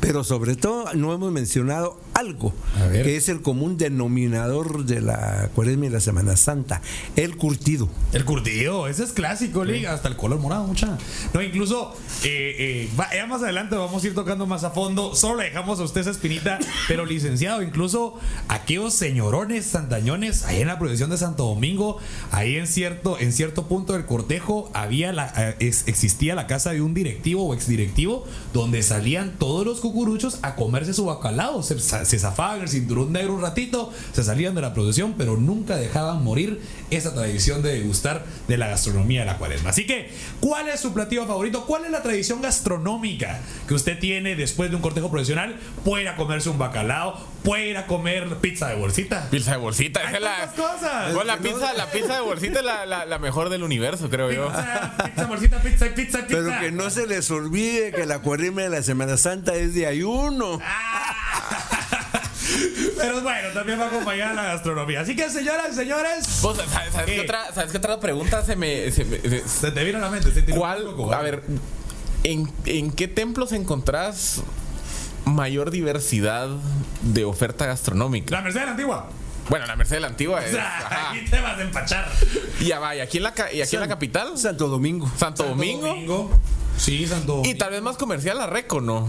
Pero sobre todo no hemos mencionado algo que es el común denominador de la cuaresma y la Semana Santa, el curtido. El curtido, ese es clásico, liga, hasta el color morado, mucha. No, incluso eh, eh, ya más adelante vamos a ir tocando más a fondo, solo le dejamos a usted esa espinita, [laughs] pero licenciado, incluso aquellos señorones santañones, ahí en la procesión de Santo Domingo, ahí en cierto, en cierto punto del cortejo había la, eh, existía la casa de un directivo o exdirectivo donde salían todos los cucuruchos a comerse su bacalao, se, se zafaban el cinturón negro un ratito, se salían de la procesión, pero nunca dejaban morir esa tradición de degustar de la gastronomía de la cuaresma. Así que, ¿cuál es su platillo favorito? ¿Cuál es la tradición gastronómica que usted tiene después de un cortejo profesional? Puede ir a comerse un bacalao, puede ir a comer pizza de bolsita. Pizza de bolsita, es la, cosas. la, pizza, la pizza de bolsita es la, mejor del universo, creo yo. Pizza, bolsita, pizza, pizza, pizza. Pero que no se les olvide que la cuaresma de la Semana Santa es de ayuno. Ah. Pero bueno, también va a acompañar a la gastronomía. Así que, señoras y señores. ¿sabes, qué? otra, ¿Sabes qué otra pregunta se me. Se, te vino a la mente. ¿Cuál? a ver, ¿en, ¿en qué templos encontrás mayor diversidad de oferta gastronómica? La Merced de la Antigua. Bueno, la Merced de la Antigua es. O [laughs] sea, aquí te vas a empachar. Y ya va, ¿y aquí en la, y aquí en la capital? Santo Domingo. Santo, Domingo. Domingo. Sí, Santo Domingo. Y tal vez más comercial la Reco, ¿no?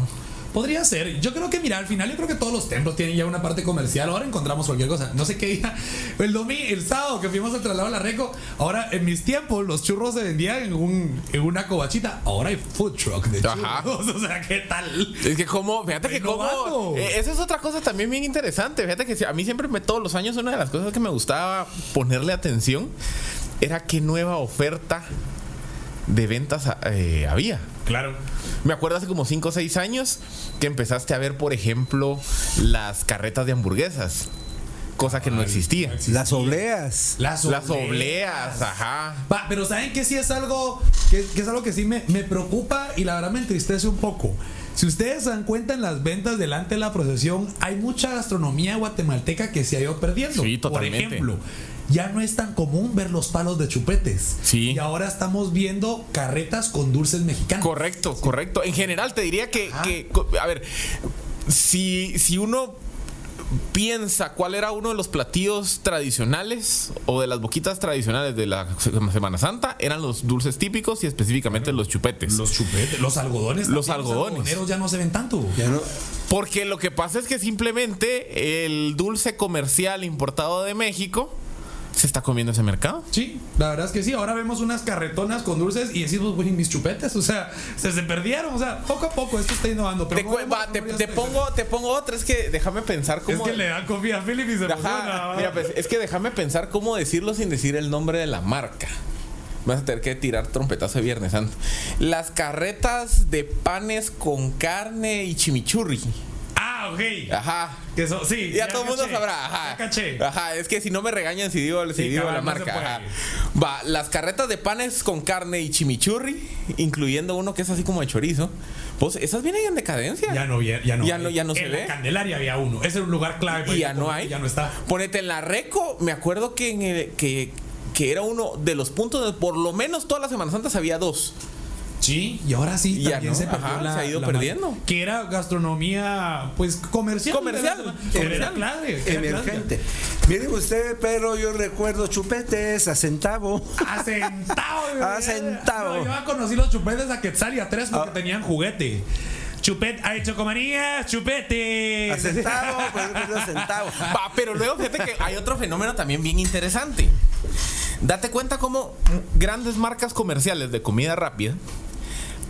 Podría ser. Yo creo que, mira, al final yo creo que todos los templos tienen ya una parte comercial. Ahora encontramos cualquier cosa. No sé qué día. [laughs] El domingo, el sábado que fuimos al traslado a la Reco. Ahora, en mis tiempos, los churros se vendían en, un, en una cobachita. Ahora hay food truck de churros. Ajá. [laughs] O sea, ¿qué tal? Es que como, fíjate que como. Eh, esa es otra cosa también bien interesante. Fíjate que a mí siempre, me, todos los años, una de las cosas que me gustaba ponerle atención era qué nueva oferta de ventas eh, había. Claro. Me acuerdo hace como 5 o 6 años que empezaste a ver, por ejemplo, las carretas de hamburguesas. Cosa que no existía. Las obleas. Las obleas. ajá. Va, pero ¿saben que sí es algo que, es algo que sí me, me preocupa y la verdad me entristece un poco? Si ustedes se dan cuenta en las ventas delante de la procesión, hay mucha gastronomía guatemalteca que se ha ido perdiendo. Sí, totalmente. Por ejemplo, ya no es tan común ver los palos de chupetes. Sí. Y ahora estamos viendo carretas con dulces mexicanos. Correcto, correcto. En general te diría que, que a ver, si, si uno piensa cuál era uno de los platillos tradicionales o de las boquitas tradicionales de la Semana Santa, eran los dulces típicos y específicamente los chupetes. Los chupetes, los algodones. Los algodones. Los ya no se ven tanto. Porque lo que pasa es que simplemente el dulce comercial importado de México se está comiendo ese mercado. Sí, la verdad es que sí. Ahora vemos unas carretonas con dulces y decimos, güey, mis chupetes. O sea, se, se perdieron. O sea, poco a poco esto está innovando. Pero te, pongo, te pongo otra. Es que déjame pensar cómo. Es que le dan confía a Philip y se Mira, pues, es que déjame pensar cómo decirlo sin decir el nombre de la marca. Vas a tener que tirar trompetazo de Viernes Santo. Las carretas de panes con carne y chimichurri. Ah, ok. Ajá. Que eso, sí. Ya, todo el mundo sabrá. Ajá. Ya caché. Ajá, es que si no me regañan si digo, si Sí, digo cabal, la no se marca. puede. Ajá. Va, las carretas de panes con carne y chimichurri, incluyendo uno que es así como de chorizo. Pues esas vienen en decadencia. Ya no, ya, ya no. Ya no- ya no se en ve. La Candelaria había uno. Ese era un lugar clave. para y ya no hay. Ya no está. Ponete en la Reco, me acuerdo que en el- que, que era uno de los puntos donde por lo menos todas las Semanas Santas había dos. Sí, y ahora sí Ya también no, se perdió ajá, la- se ha ido la perdiendo. Que era gastronomía, pues comercial. Comercial, Era- comercial. Era clave. Emergente. Miren usted, pero yo recuerdo chupetes a centavo. A centavo. [laughs] A centavo. No, yo conocí los chupetes a Quetzal y a tres porque Ah. tenían juguete. Chupet, hay chocomanías, chupete. A centavo, pues yo recuerdo a centavo. Va, pero luego fíjate que hay otro fenómeno también bien interesante. Date cuenta cómo grandes marcas comerciales de comida rápida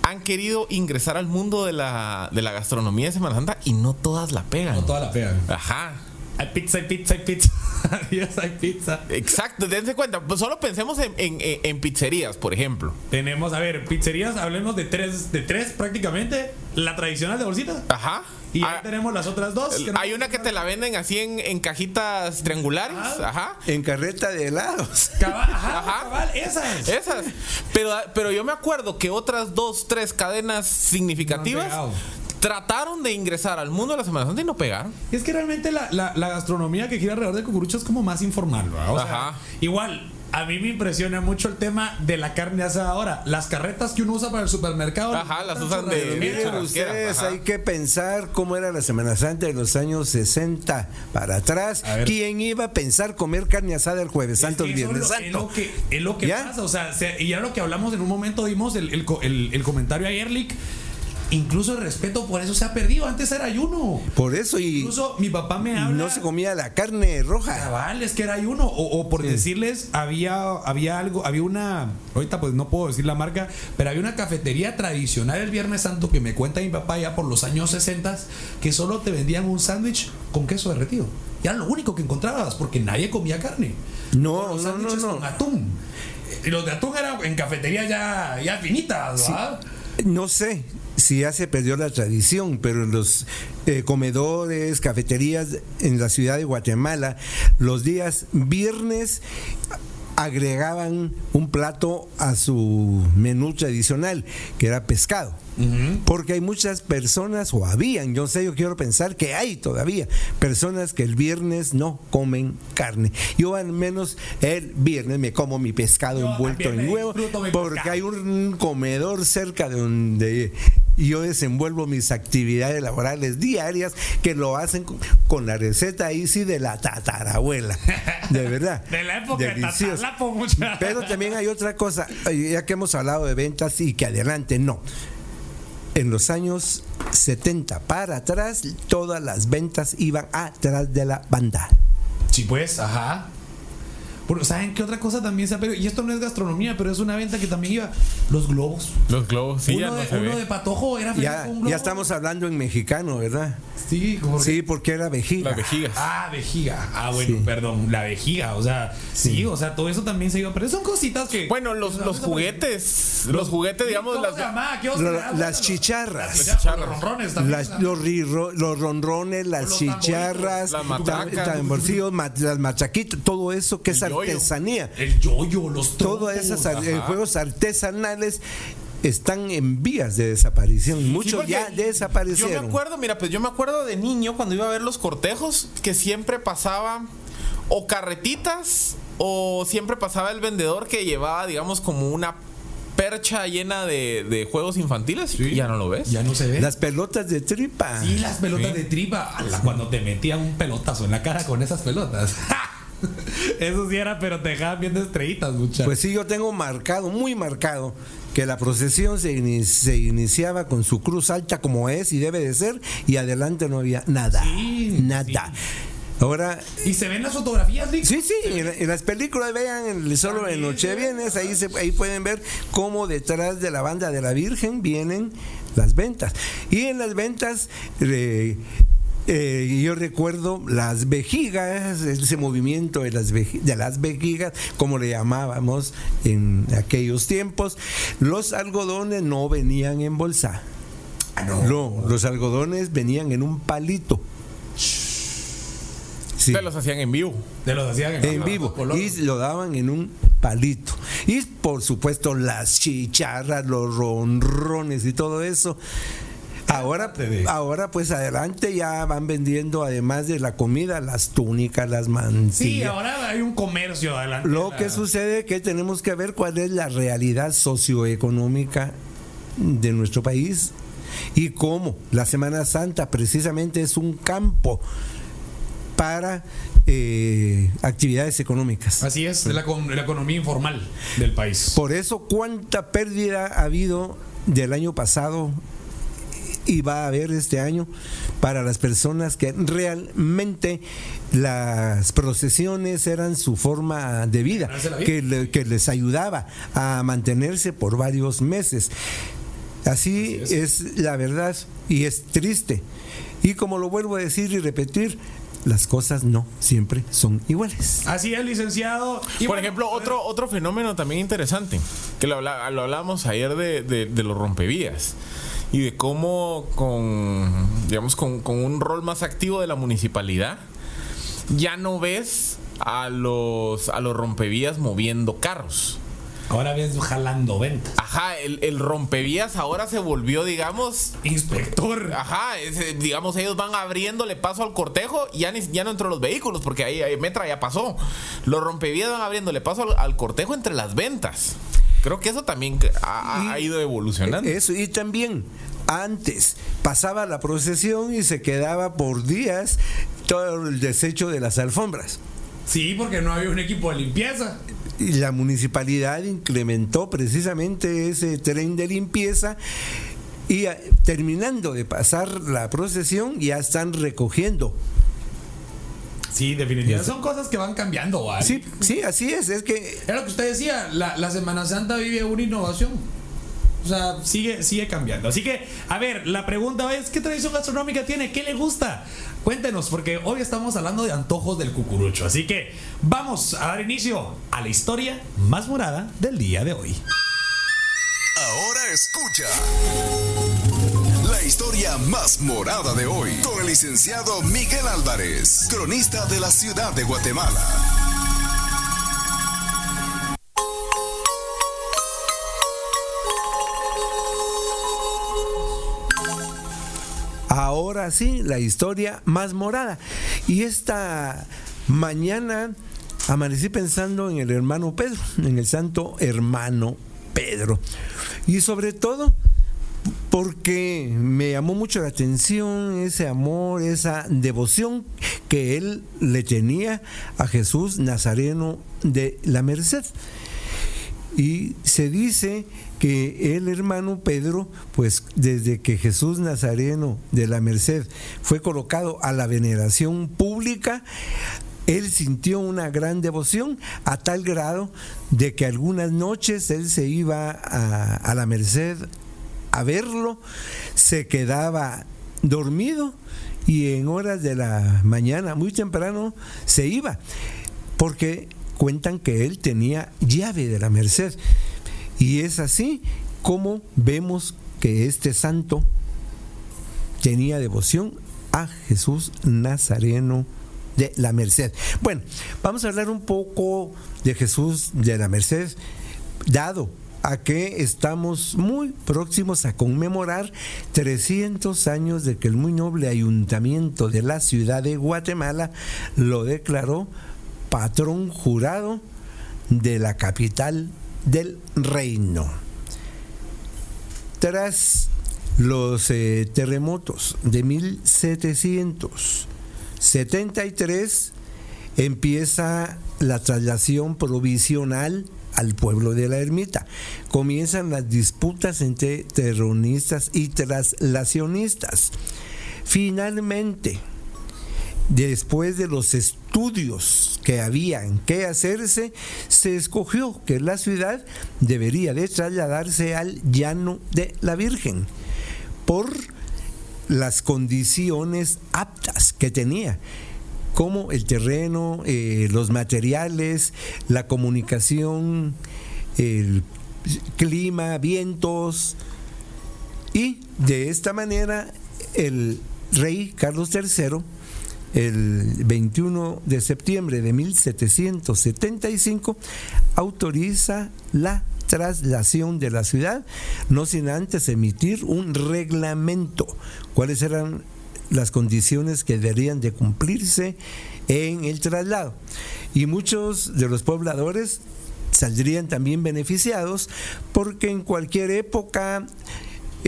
han querido ingresar al mundo de la, de la gastronomía de Semana Santa y no todas la pegan. No toda la pegan. Ajá. Hay pizza, hay pizza, hay pizza. [laughs] Adiós, hay pizza. Exacto, dense cuenta. Pues solo pensemos en, en- en- en pizzerías, por ejemplo. Tenemos, a ver, pizzerías, hablemos de tres, de tres prácticamente. La tradicional de bolsita. Ajá. Y Ah, ahí tenemos las otras dos. no- hay una que te la venden así en, en cajitas triangulares. Ajá. Ajá. En carreta de helados. Cabal, ajá, Ajá. cabal, esas. Esas. Pero, pero yo me acuerdo que otras dos, tres cadenas significativas trataron de ingresar al mundo de la Semana Santa y no pegaron. Es que realmente la, la- la gastronomía que gira alrededor de Cucurucho es como más informal, ¿verdad? O sea, Ajá. igual, a mí me impresiona mucho el tema de la carne asada ahora. Las carretas que uno usa para el supermercado. Ajá, las usan de- Miren ustedes, ajá. hay que pensar cómo era la Semana Santa de los años 60 para atrás. ¿Quién iba a pensar comer carne asada el Jueves Santo, el Viernes es lo- Es Santo? lo que, es lo que ¿Ya? pasa. O sea, se- y ya lo que hablamos en un momento, dimos el, el co- el- el comentario a Erlich. Incluso el respeto por eso se ha perdido. Antes era ayuno. Por eso y Incluso mi papá me habla. no se comía la carne roja. Cabal, es que era ayuno. O, o por decirles, había, había algo, había una. Ahorita pues no puedo decir la marca, pero había una cafetería tradicional el Viernes Santo que me cuenta mi papá ya por los años 60 que solo te vendían un sándwich con queso derretido. Y era lo único que encontrabas, porque nadie comía carne. No, los no, no, no. con atún. Y los de atún eran en cafeterías ya, ya finitas, ¿verdad? No sé si ya se perdió la tradición, pero en los eh, comedores, cafeterías en la ciudad de Guatemala, los días viernes agregaban un plato a su menú tradicional, que era pescado. Porque hay muchas personas, o habían, yo sé, yo quiero pensar que hay todavía personas que el viernes no comen carne. Yo al menos el viernes me como mi pescado Yo envuelto en huevo, porque pescado. hay un comedor cerca de donde yo desenvuelvo mis actividades laborales diarias que lo hacen con, la receta sí de la tatarabuela. De verdad. [laughs] De la época de Delicioso. Mucha. Pero también hay otra cosa, eh, ya que hemos hablado de ventas y que adelante no. En los años 70 para atrás, todas las ventas iban atrás de la banda. Sí, pues, ajá. Bueno, ¿saben qué otra cosa también se ha perdido? Y esto no es gastronomía, pero es una venta que también iba. Los globos. Los globos, sí, ya uno no de, se uno ve. de patojo era feliz Ya, con un globo. ya estamos hablando en mexicano, ¿verdad? Sí, como que- Sí, porque era vejiga. Las vejigas. Ah, vejiga. Ah, bueno, Sí. perdón. La vejiga. O sea, sí. o sea, todo eso también se iba. Pero son cositas que. Bueno, los, los juguetes, los juguetes, digamos, ¿Cómo las, se llamaba? ¿Qué os- Lo- las chicharras. Las chicharras. Los ronrones también. Las- los, rirro- los ronrones, las Los chicharras, las matacas. tamborcillos, las machaquitas, todo eso que es. Artesanía. El yoyo, los ar- Ajá. eh, juegos artesanales están en vías de desaparición. Sí, Muchos ya Yo desaparecieron. me acuerdo, mira, pues yo me acuerdo de niño cuando iba a ver los cortejos que siempre pasaba o carretitas o siempre pasaba el vendedor que llevaba, digamos, como una percha llena de, de juegos infantiles. Sí. Ya no lo ves. Ya no se ve. Las pelotas de tripa. Sí, las pelotas Sí. de tripa. Ala, Cuando te metían un pelotazo en la cara con esas pelotas. [laughs] [laughs] Eso sí era, pero te dejaban viendo estrellitas, muchachos. Pues sí, yo tengo marcado, muy marcado, que la procesión se, se iniciaba con su cruz alta como es y debe de ser, y adelante no había nada. Sí, nada. Ahora, y se ven las fotografías, sí, sí, en, en las películas, vean, en- solo en También Nochevienes, ahí, se, ahí pueden ver cómo detrás de la banda de la Virgen vienen las ventas. Y en las ventas... eh, eh, yo recuerdo las vejigas, ese movimiento de las, de las vejigas, como le llamábamos en aquellos tiempos. Los algodones no venían en bolsa. no. los algodones venían en un palito. Sí. Te los hacían en vivo. Te los hacían en, en vivo. Y lo daban en un palito. Y por supuesto las chicharras, los ronrones y todo eso. Ahora, ahora pues adelante ya van vendiendo además de la comida las túnicas, las mantillas. Sí, ahora hay un comercio adelante. Lo que sucede es que tenemos que ver cuál es la realidad socioeconómica de nuestro país y cómo la Semana Santa precisamente es un campo para eh, actividades económicas. Así es, de la, la, economía informal del país. Por eso, ¿cuánta pérdida ha habido del año pasado y va a haber este año para las personas que realmente las procesiones eran su forma de vida, que, que les ayudaba a mantenerse por varios meses. Así, es. la verdad y es triste. Y como lo vuelvo a decir y repetir, las cosas no siempre son iguales. Así es, licenciado. Y Por ejemplo, otro, otro fenómeno también interesante, que lo, hablábamos ayer de, de los rompevías y de cómo con, digamos, con, un rol más activo de la municipalidad, ya no ves a los, a los rompevías moviendo carros. Ahora ves jalando ventas. Ajá, el, el, rompevías ahora se volvió, digamos. Inspector. Ajá, digamos, ellos van abriéndole paso al cortejo y ya, ni, ya no entró los vehículos, porque ahí, Metra ya pasó. Los rompevías van abriéndole paso al cortejo entre las ventas. Creo que eso también ha, ido evolucionando. Eso, y también antes pasaba la procesión y se quedaba por días todo el desecho de las alfombras. Sí, porque no había un equipo de limpieza. Y la municipalidad incrementó precisamente ese tren de limpieza y ah, terminando de pasar la procesión ya están recogiendo Sí, definitivamente. Son cosas que van cambiando, ¿vale? Sí, sí, así es. Es que. Es lo que usted decía, la, Semana Santa vive una innovación. O sea, sigue, sigue cambiando. Así que, a ver, la pregunta es: ¿qué tradición gastronómica tiene? ¿Qué le gusta? Cuéntenos, porque hoy estamos hablando de antojos del cucurucho. Así que vamos a dar inicio a la historia más morada del día de hoy. Ahora escucha historia más morada de hoy con el licenciado Miguel Álvarez, cronista de la ciudad de Guatemala. Ahora sí, la historia más morada. Y esta mañana amanecí pensando en el hermano Pedro, en el santo hermano Pedro. Y sobre todo porque me llamó mucho la atención ese amor, esa devoción que él le tenía a Jesús Nazareno de la Merced. Y se dice que el hermano Pedro, pues desde que Jesús Nazareno de la Merced fue colocado a la veneración pública, él sintió una gran devoción a tal grado de que algunas noches él se iba a, a la Merced a verlo, se quedaba dormido y en horas de la mañana, muy temprano, se iba, porque cuentan que él tenía llave de la merced. Y es así como vemos que este santo tenía devoción a Jesús Nazareno de la Merced. Bueno, vamos a hablar un poco de Jesús de la Merced, dado a que estamos muy próximos a conmemorar 300 años de que el muy noble ayuntamiento de la ciudad de Guatemala lo declaró patrón jurado de la capital del reino. Tras los eh, terremotos de 1773 empieza la traslación provisional al pueblo de la ermita. Comienzan las disputas entre terroristas y traslacionistas. Finalmente, después de los estudios que habían que hacerse, se escogió que la ciudad debería de trasladarse al llano de la Virgen por las condiciones aptas que tenía como el terreno, eh, los materiales, la comunicación, el clima, vientos. Y de esta manera el rey Carlos III, el 21 de septiembre de 1775, autoriza la traslación de la ciudad, no sin antes emitir un reglamento. ¿Cuáles eran las condiciones que deberían de cumplirse en el traslado? Y muchos de los pobladores saldrían también beneficiados porque en cualquier época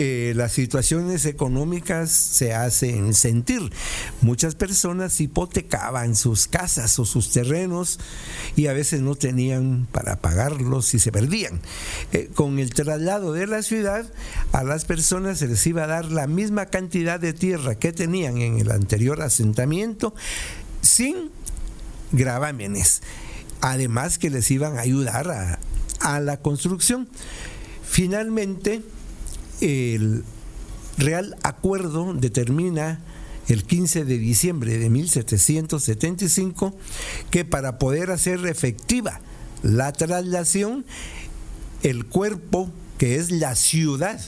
eh, las situaciones económicas se hacen sentir. Muchas personas hipotecaban sus casas o sus terrenos y a veces no tenían para pagarlos y se perdían. Eh, con el traslado de la ciudad, a las personas se les iba a dar la misma cantidad de tierra que tenían en el anterior asentamiento sin gravámenes. Además que les iban a ayudar a, a la construcción. Finalmente, el Real Acuerdo determina el 15 de diciembre de 1775 que para poder hacer efectiva la traslación, el cuerpo que es la ciudad,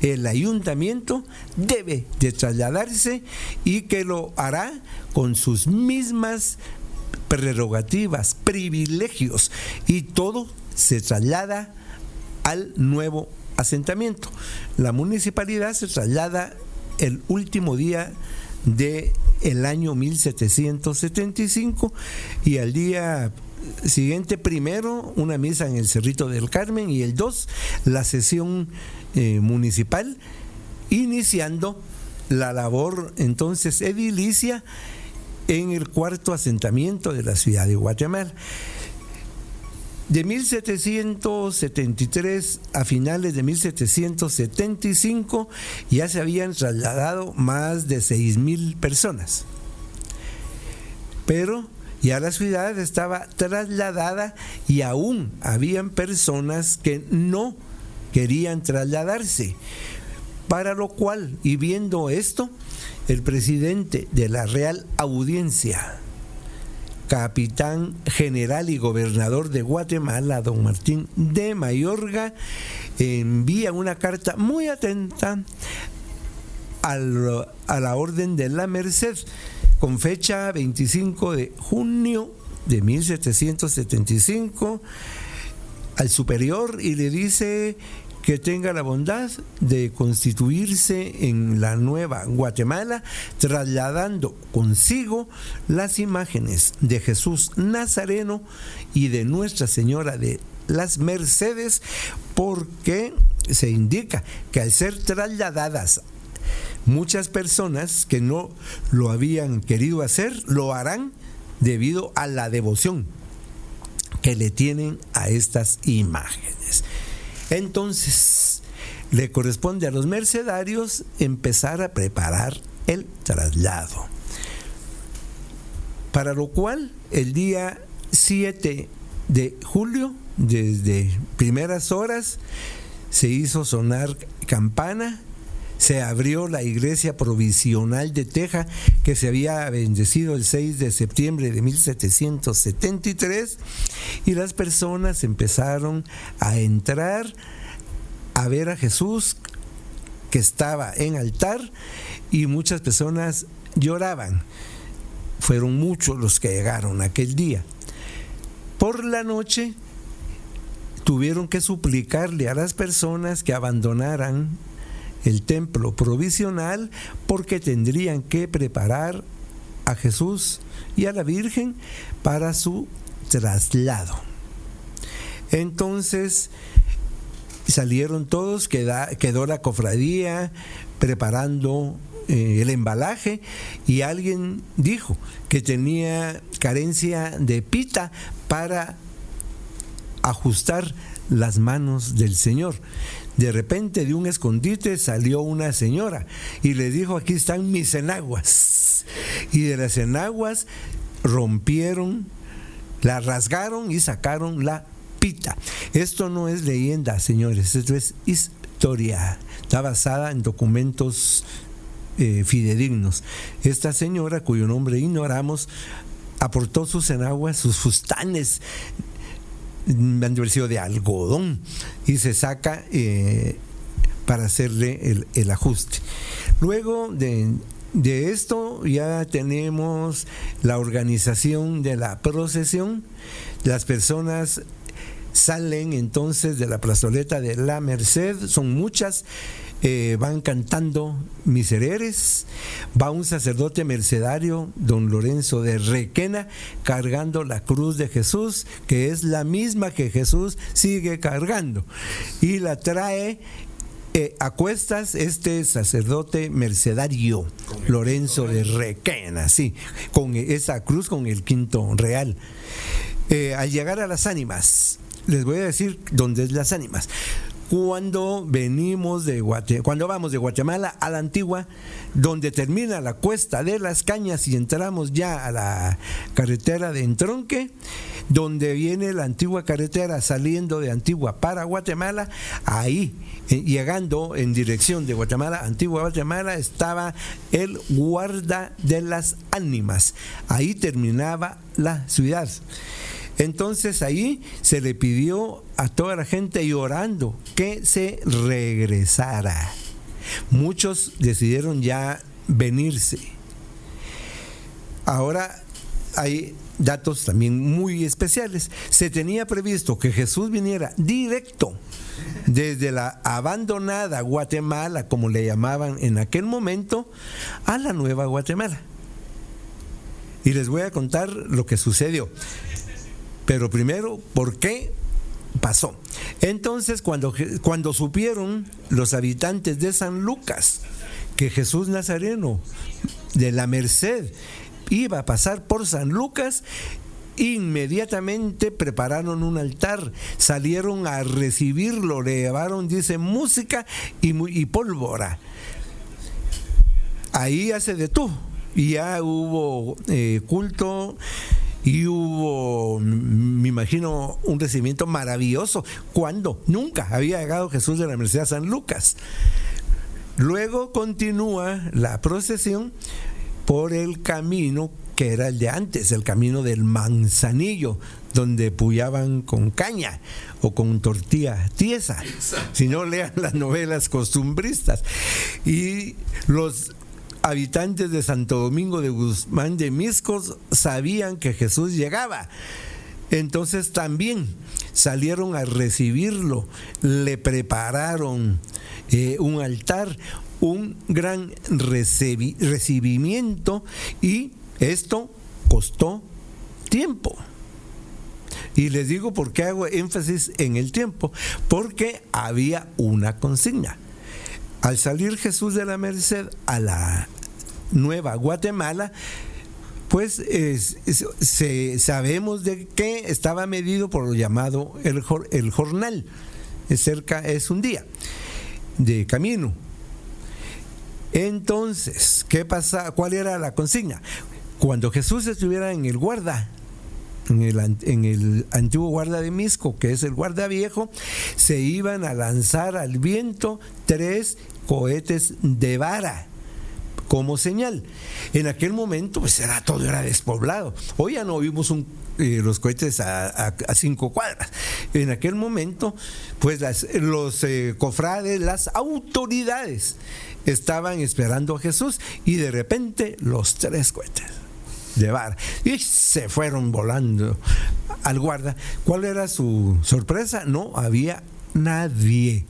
el ayuntamiento, debe de trasladarse y que lo hará con sus mismas prerrogativas, privilegios. Y todo se traslada al nuevo asentamiento. La municipalidad se traslada el último día de el año 1775 y al día siguiente primero una misa en el Cerrito del Carmen y el 2 la sesión eh, municipal iniciando la labor entonces edilicia en el cuarto asentamiento de la ciudad de Guatemala. De 1773 a finales de 1775 ya se habían trasladado más de 6 mil personas. Pero ya la ciudad estaba trasladada y aún habían personas que no querían trasladarse. Para lo cual, y viendo esto, el presidente de la Real Audiencia, capitán general y gobernador de Guatemala, don Martín de Mayorga, envía una carta muy atenta a la Orden de la Merced con fecha 25 de junio de 1775 al superior y le dice que tenga la bondad de constituirse en la nueva Guatemala, trasladando consigo las imágenes de Jesús Nazareno y de Nuestra Señora de las Mercedes, porque se indica que al ser trasladadas muchas personas que no lo habían querido hacer, lo harán debido a la devoción que le tienen a estas imágenes. Entonces, le corresponde a los mercenarios empezar a preparar el traslado. Para lo cual, el día 7 de julio, desde primeras horas, se hizo sonar campana, se abrió la iglesia provisional de Teja que se había bendecido el 6 de septiembre de 1773 y las personas empezaron a entrar a ver a Jesús que estaba en altar y muchas personas lloraban. Fueron muchos los que llegaron aquel día. Por la noche tuvieron que suplicarle a las personas que abandonaran el templo provisional porque tendrían que preparar a Jesús y a la Virgen para su traslado. Entonces salieron todos, quedó la cofradía preparando eh, el embalaje y alguien dijo que tenía carencia de pita para ajustar las manos del Señor. De repente de un escondite salió una señora y le dijo, aquí están mis enaguas. Y de las enaguas rompieron, la rasgaron y sacaron la pita. Esto no es leyenda, señores, esto es historia. Está basada en documentos eh, fidedignos. Esta señora, cuyo nombre ignoramos, aportó sus enaguas, sus fustanes han de de algodón y se saca eh, para hacerle el, el ajuste. Luego de, de esto ya tenemos la organización de la procesión. Las personas salen entonces de la plazoleta de la Merced, son muchas, eh, van cantando misereres, va un sacerdote mercedario, don Lorenzo de Requena, cargando la cruz de Jesús, que es la misma que Jesús sigue cargando, y la trae eh, a cuestas este sacerdote mercedario, Lorenzo de Requena, sí, con esa cruz, con el quinto real. Eh, al llegar a las ánimas, les voy a decir dónde es las ánimas. Cuando venimos de Guatemala, cuando vamos de Guatemala a la antigua, donde termina la cuesta de las cañas y entramos ya a la carretera de Entronque, donde viene la antigua carretera saliendo de Antigua para Guatemala, ahí, eh, llegando en dirección de Guatemala, Antigua Guatemala, estaba el guarda de las ánimas. Ahí terminaba la ciudad. Entonces ahí se le pidió a toda la gente llorando que se regresara. Muchos decidieron ya venirse. Ahora hay datos también muy especiales. Se tenía previsto que Jesús viniera directo desde la abandonada Guatemala, como le llamaban en aquel momento, a la nueva Guatemala. Y les voy a contar lo que sucedió. Pero primero, ¿por qué pasó? Entonces, cuando, cuando supieron los habitantes de San Lucas que Jesús Nazareno de la Merced iba a pasar por San Lucas, inmediatamente prepararon un altar, salieron a recibirlo, le llevaron, dice, música y, pólvora. Ahí ya se detuvo y ya hubo eh, culto y hubo, me imagino, un recibimiento maravilloso. cuando Nunca había llegado Jesús de la Merced a San Lucas. Luego continúa la procesión por el camino que era el de antes, el camino del manzanillo, donde puyaban con caña o con tortilla tiesa. Si no lean las novelas costumbristas. Y los habitantes de Santo Domingo de Guzmán de Miscos sabían que Jesús llegaba. Entonces también salieron a recibirlo, le prepararon eh, un altar, un gran recibimiento y esto costó tiempo. Y les digo por qué hago énfasis en el tiempo, porque había una consigna. Al salir Jesús de la Merced a la Nueva Guatemala, pues sabemos de que estaba medido por lo llamado el, el jornal. Es cerca, es un día de camino. Entonces, ¿qué pasa? ¿Cuál era la consigna? Cuando Jesús estuviera en el guarda, en el, en el, antiguo guarda de Misco, que es el guarda viejo, se iban a lanzar al viento tres cohetes de vara como señal. En aquel momento, pues era todo era despoblado. Hoy ya no vimos eh, los cohetes a, cinco cuadras. En aquel momento, pues los eh, cofrades, las autoridades estaban esperando a Jesús y de repente los tres cohetes de bar y se fueron volando al guarda. ¿Cuál era su sorpresa? No había nadie.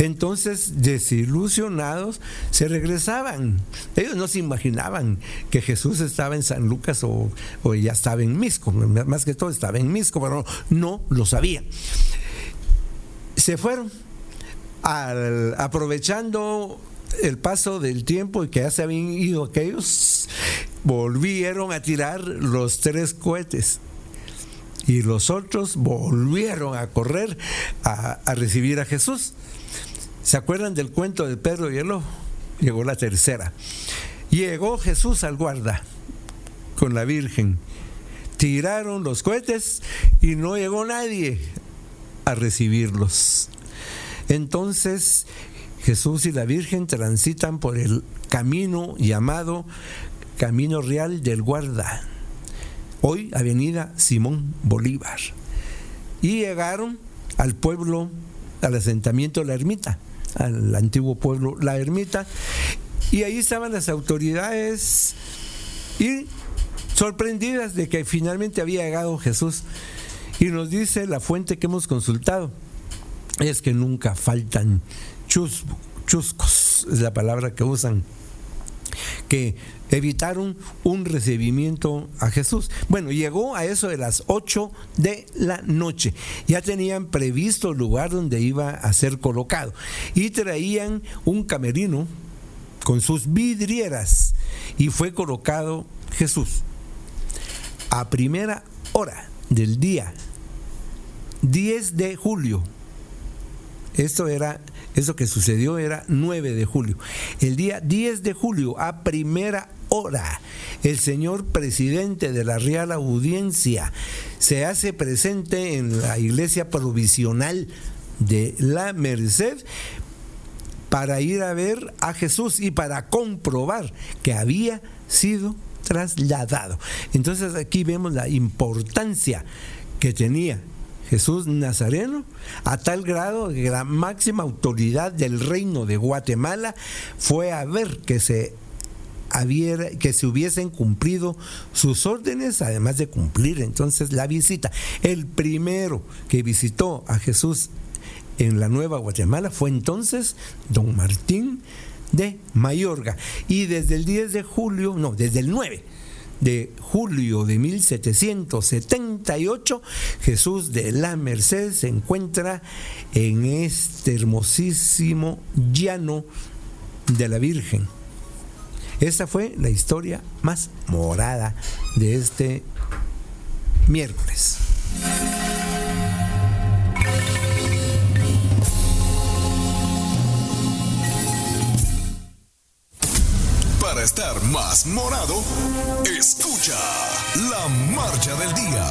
Entonces, desilusionados, se regresaban. Ellos no se imaginaban que Jesús estaba en San Lucas o, ya estaba en Misco. Más que todo estaba en Misco, pero no lo sabían. Se fueron aprovechando el paso del tiempo y que ya se habían ido aquellos, volvieron a tirar los tres cohetes y los otros volvieron a correr a recibir a Jesús. ¿Se acuerdan del cuento del Pedro y el lobo? Llegó la tercera. Llegó Jesús al guarda con la Virgen. Tiraron los cohetes y no llegó nadie a recibirlos. Entonces Jesús y la Virgen transitan por el camino llamado Camino Real del Guarda, hoy Avenida Simón Bolívar. Y llegaron al pueblo, al asentamiento de la ermita al antiguo pueblo La Ermita. Y ahí estaban las autoridades y sorprendidas de que finalmente había llegado Jesús. Y nos dice la fuente que hemos consultado, es que nunca faltan chuscos, es la palabra que usan, que evitaron un recibimiento a Jesús. Bueno, llegó a eso de las 8 de la noche. Ya tenían previsto el lugar donde iba a ser colocado. Y traían un camerino con sus vidrieras. Y fue colocado Jesús. A primera hora del día 10 de julio. Esto era eso que sucedió era 9 de julio. El día 10 de julio, a primera hora, el señor presidente de la Real Audiencia se hace presente en la iglesia provisional de la Merced para ir a ver a Jesús y para comprobar que había sido trasladado. Entonces aquí vemos la importancia que tenía Jesús Nazareno, a tal grado que la máxima autoridad del reino de Guatemala fue a ver que se que se hubiesen cumplido sus órdenes, además de cumplir entonces la visita. El primero que visitó a Jesús en la Nueva Guatemala fue entonces don Martín de Mayorga. Y desde el 10 de julio, no, desde el 9 de julio de 1778, Jesús de la Merced se encuentra en este hermosísimo llano de la Virgen. Esta fue la historia más morada de este miércoles. Más morado, escucha la marcha del día.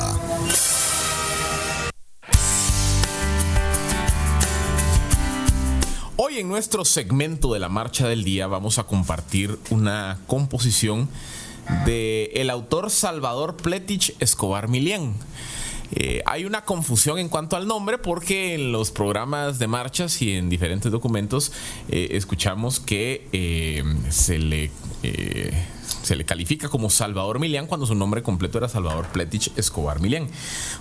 Hoy en nuestro segmento de la marcha del día vamos a compartir una composición de el autor Salvador Pletich Escobar Milian. Eh, hay una confusión en cuanto al nombre porque en los programas de marchas y en diferentes documentos eh, escuchamos que eh, se le se le califica como Salvador Milián cuando su nombre completo era Salvador Pletich Escobar Milián.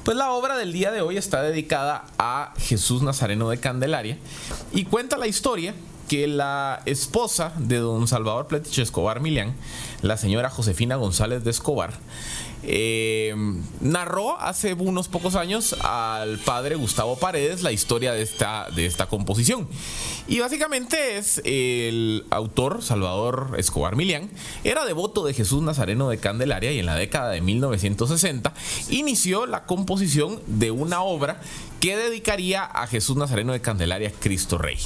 Pues la obra del día de hoy está dedicada a Jesús Nazareno de Candelaria y cuenta la historia que la esposa de don Salvador Pletich Escobar Milián, la señora Josefina González de Escobar, eh, narró hace unos pocos años al padre Gustavo Paredes la historia de esta, de esta composición. Y básicamente es el autor, Salvador Escobar Milián, era devoto de Jesús Nazareno de Candelaria y en la década de 1960 inició la composición de una obra que dedicaría a Jesús Nazareno de Candelaria, Cristo Rey.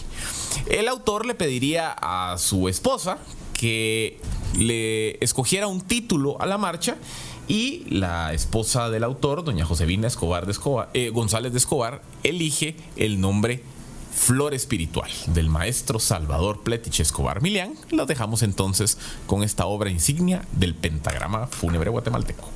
El autor le pediría a su esposa que le escogiera un título a la marcha y la esposa del autor, doña Josefina Escobar de Escobar, eh, González de Escobar, elige el nombre Flor Espiritual del maestro Salvador Pletich Escobar Milián. Lo dejamos entonces con esta obra insignia del pentagrama fúnebre guatemalteco.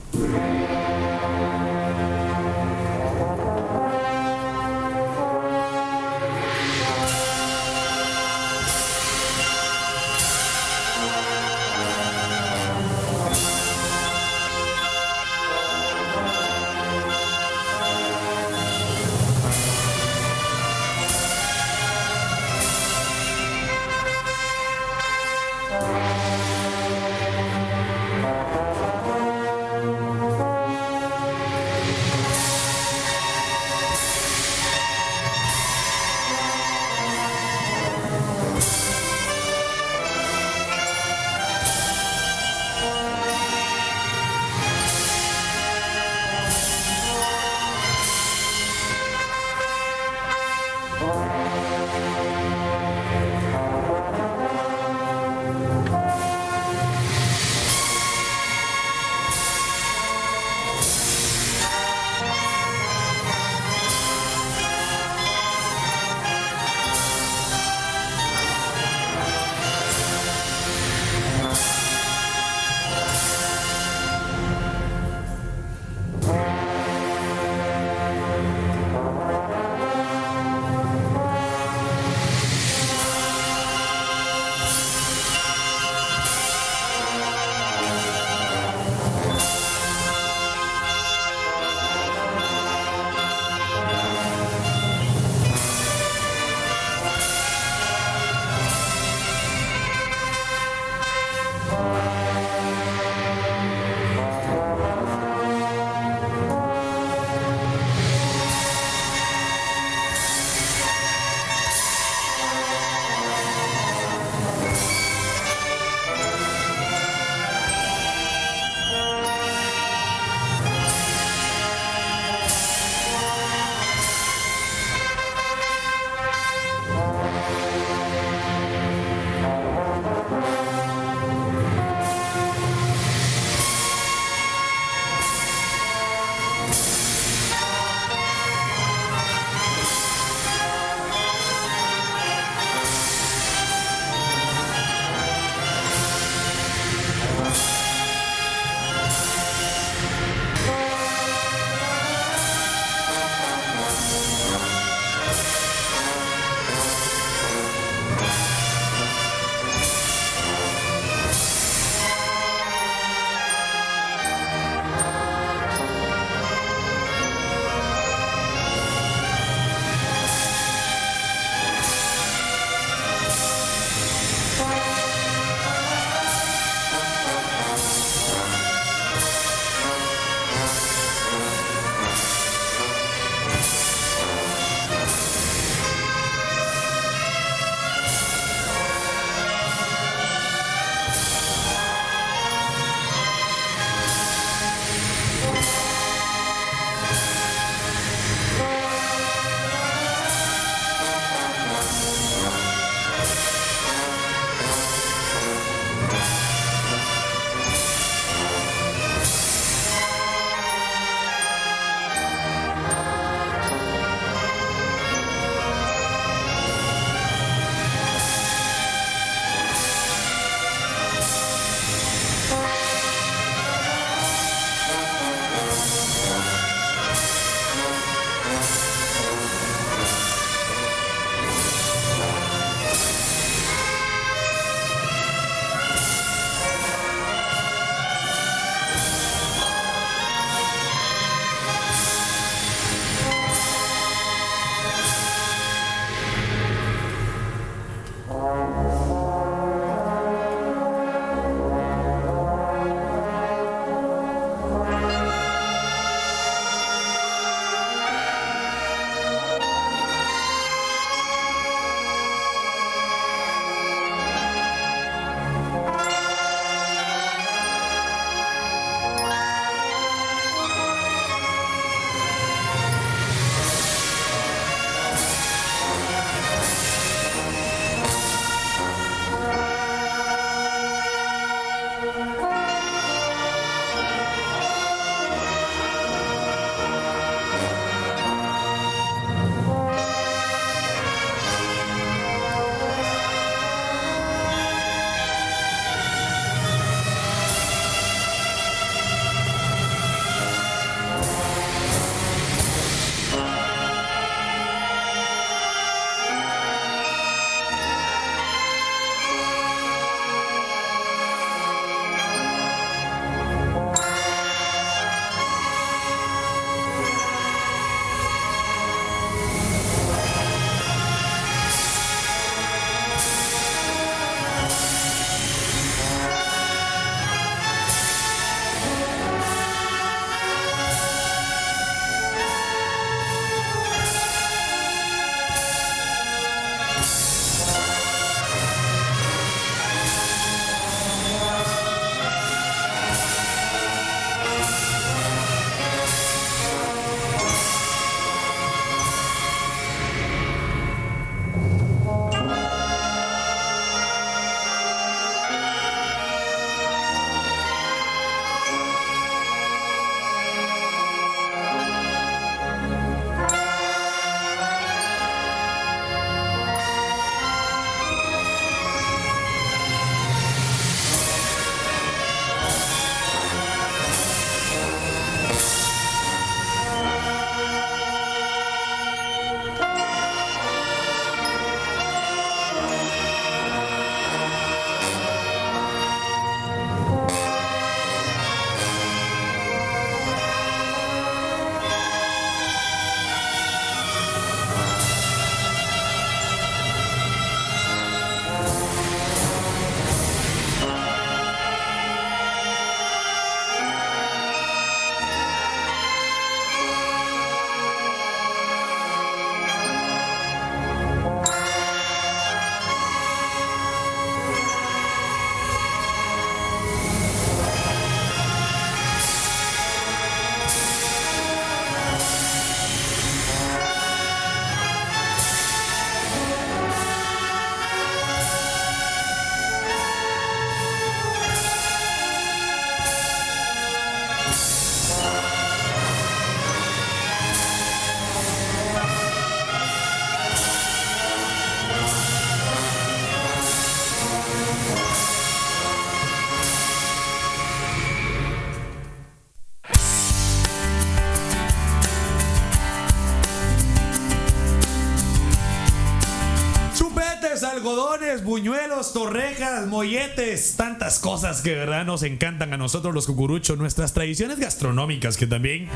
Buñuelos, torrejas, molletes, tantas cosas que de verdad nos encantan a nosotros los cucuruchos, nuestras tradiciones gastronómicas que también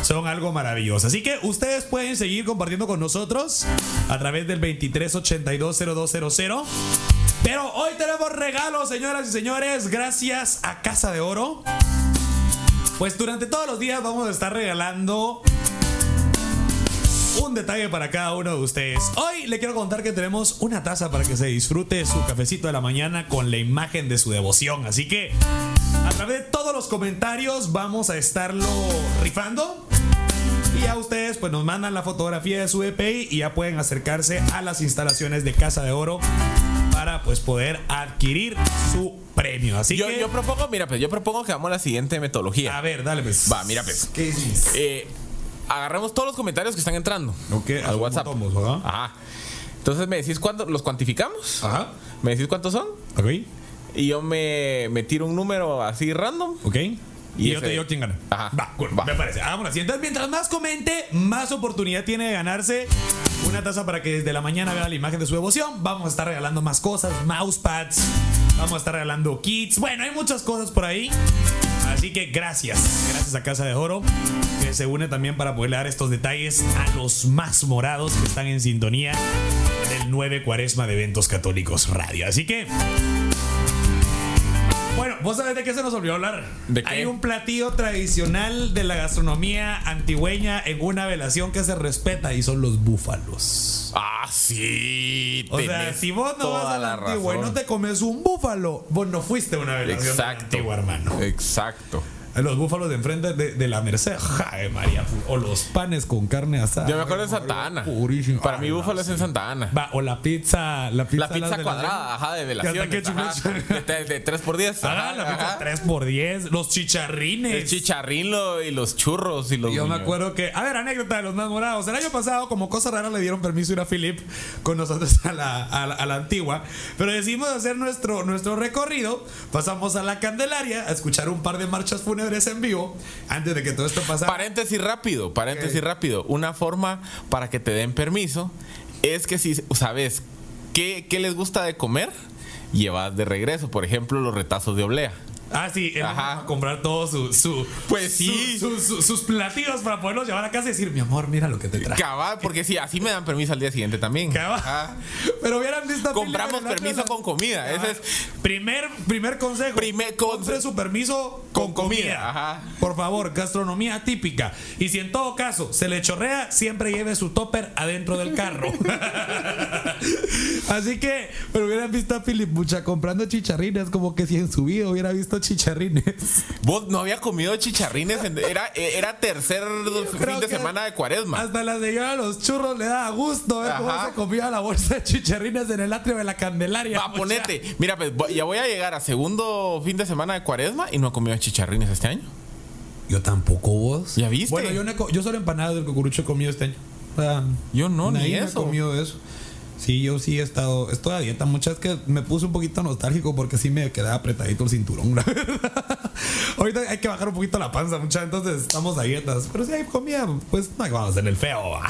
son algo maravilloso. Así que ustedes pueden seguir compartiendo con nosotros a través del 23820200. Pero hoy tenemos regalos, señoras y señores, gracias a Casa de Oro. Pues durante todos los días vamos a estar regalando un detalle para cada uno de ustedes. Hoy le quiero contar que tenemos una taza para que se disfrute su cafecito de la mañana con la imagen de su devoción. Así que a través de todos los comentarios vamos a estarlo rifando. Y a ustedes pues nos mandan la fotografía de su EPI y ya pueden acercarse a las instalaciones de Casa de Oro para pues poder adquirir su premio. Así Yo, que yo propongo, mira, pues yo propongo que hagamos la siguiente metodología. a ver, dale pues. Va, mira, pues. ¿Qué dices? Eh, agarramos todos los comentarios que están entrando Ok, al WhatsApp. como tomos, ¿verdad? Ajá. Entonces me decís cuántos, los cuantificamos. Ajá. Me decís cuántos son. Ok. Y yo me, me tiro un número así random. Ok. Y, Y yo te digo quién gana. Ajá. Va, cool, Va. me parece. Entonces, mientras más comente, más oportunidad tiene de ganarse una taza para que desde la mañana vea la imagen de su devoción. Vamos a estar regalando más cosas, mousepads. Vamos a estar regalando kits. Bueno, hay muchas cosas por ahí. Así que gracias. Gracias a Casa de Oro, que se une también para poder dar estos detalles a los más morados que están en sintonía del 9 Cuaresma de Eventos Católicos Radio. Así que. Bueno, ¿vos sabés de qué se nos olvidó hablar? ¿De qué? Hay un platillo tradicional de la gastronomía antigüeña en una velación que se respeta y son los búfalos. Ah, sí. O sea, si vos no vas a la antigua y no te comes un búfalo, vos no fuiste a una velación Exacto. antigua, hermano. Exacto. Los búfalos de enfrente de, de la Merced, ¡Jai, María! O los panes con carne asada. Yo me acuerdo de Santa Ana. Purísimo. Para mí, Búfalo es en Santa Ana. Va, o la pizza. La pizza, La cuadrada, ajá, de velaciones. ajá. [laughs] De, de 3 por 10 Ah, la pizza 3 por 10 Los chicharrines. El chicharrín lo- y los churros y los. Yo me acuerdo que, a ver, anécdota de los más morados. El año pasado, como cosa rara, le dieron permiso ir a Philip con nosotros a la, a la- a la antigua. Pero decidimos hacer nuestro, nuestro recorrido. Pasamos a la Candelaria a escuchar un par de marchas fúnebres en vivo antes de que todo esto pasara. Paréntesis rápido, paréntesis rápido. Una forma para que te den permiso es que si sabes qué, qué les gusta de comer, llevas de regreso. Por ejemplo, los retazos de oblea. Ah, sí, él Ajá. a comprar todos su, su- Pues su- sí. su- su- sus platillos para poderlos llevar a casa y decir, mi amor, mira lo que te traje. Cabal, porque sí, así me dan permiso al día siguiente también. Cabal. Ajá. Pero hubieran visto Compramos permiso con comida. Ese es Primer, primer consejo. Primer Compre su permiso con, Con comida. comida, ajá. Por favor, gastronomía típica. Y si en todo caso se le chorrea, siempre lleve su topper adentro del carro. [laughs] Así que, pero hubieran visto a Philip Mucha comprando chicharrines, como que si en su vida hubiera visto chicharrines. Vos no había comido chicharrines. en- era, era tercer fin de semana de cuaresma. Hasta la señora de los churros le da gusto ver cómo se comía la bolsa de chicharrines en el atrio de la Candelaria. Va, ponete. Mira, pues ya voy a llegar a segundo fin de semana de cuaresma y no he comido chicharrines este año. Yo tampoco vos. ¿Ya viste? Bueno, yo, no he yo solo empanadas del cucurucho he comido este año. O sea, Yo no, ni ha eso. comido eso. Sí, yo sí he estado, estoy a dieta. Muchas que me puse un poquito nostálgico porque sí me quedaba apretadito el cinturón, la. [laughs] Ahorita hay que bajar un poquito la panza, mucha, entonces estamos a dietas. Pero si hay comida, pues no vamos a hacer el feo. va.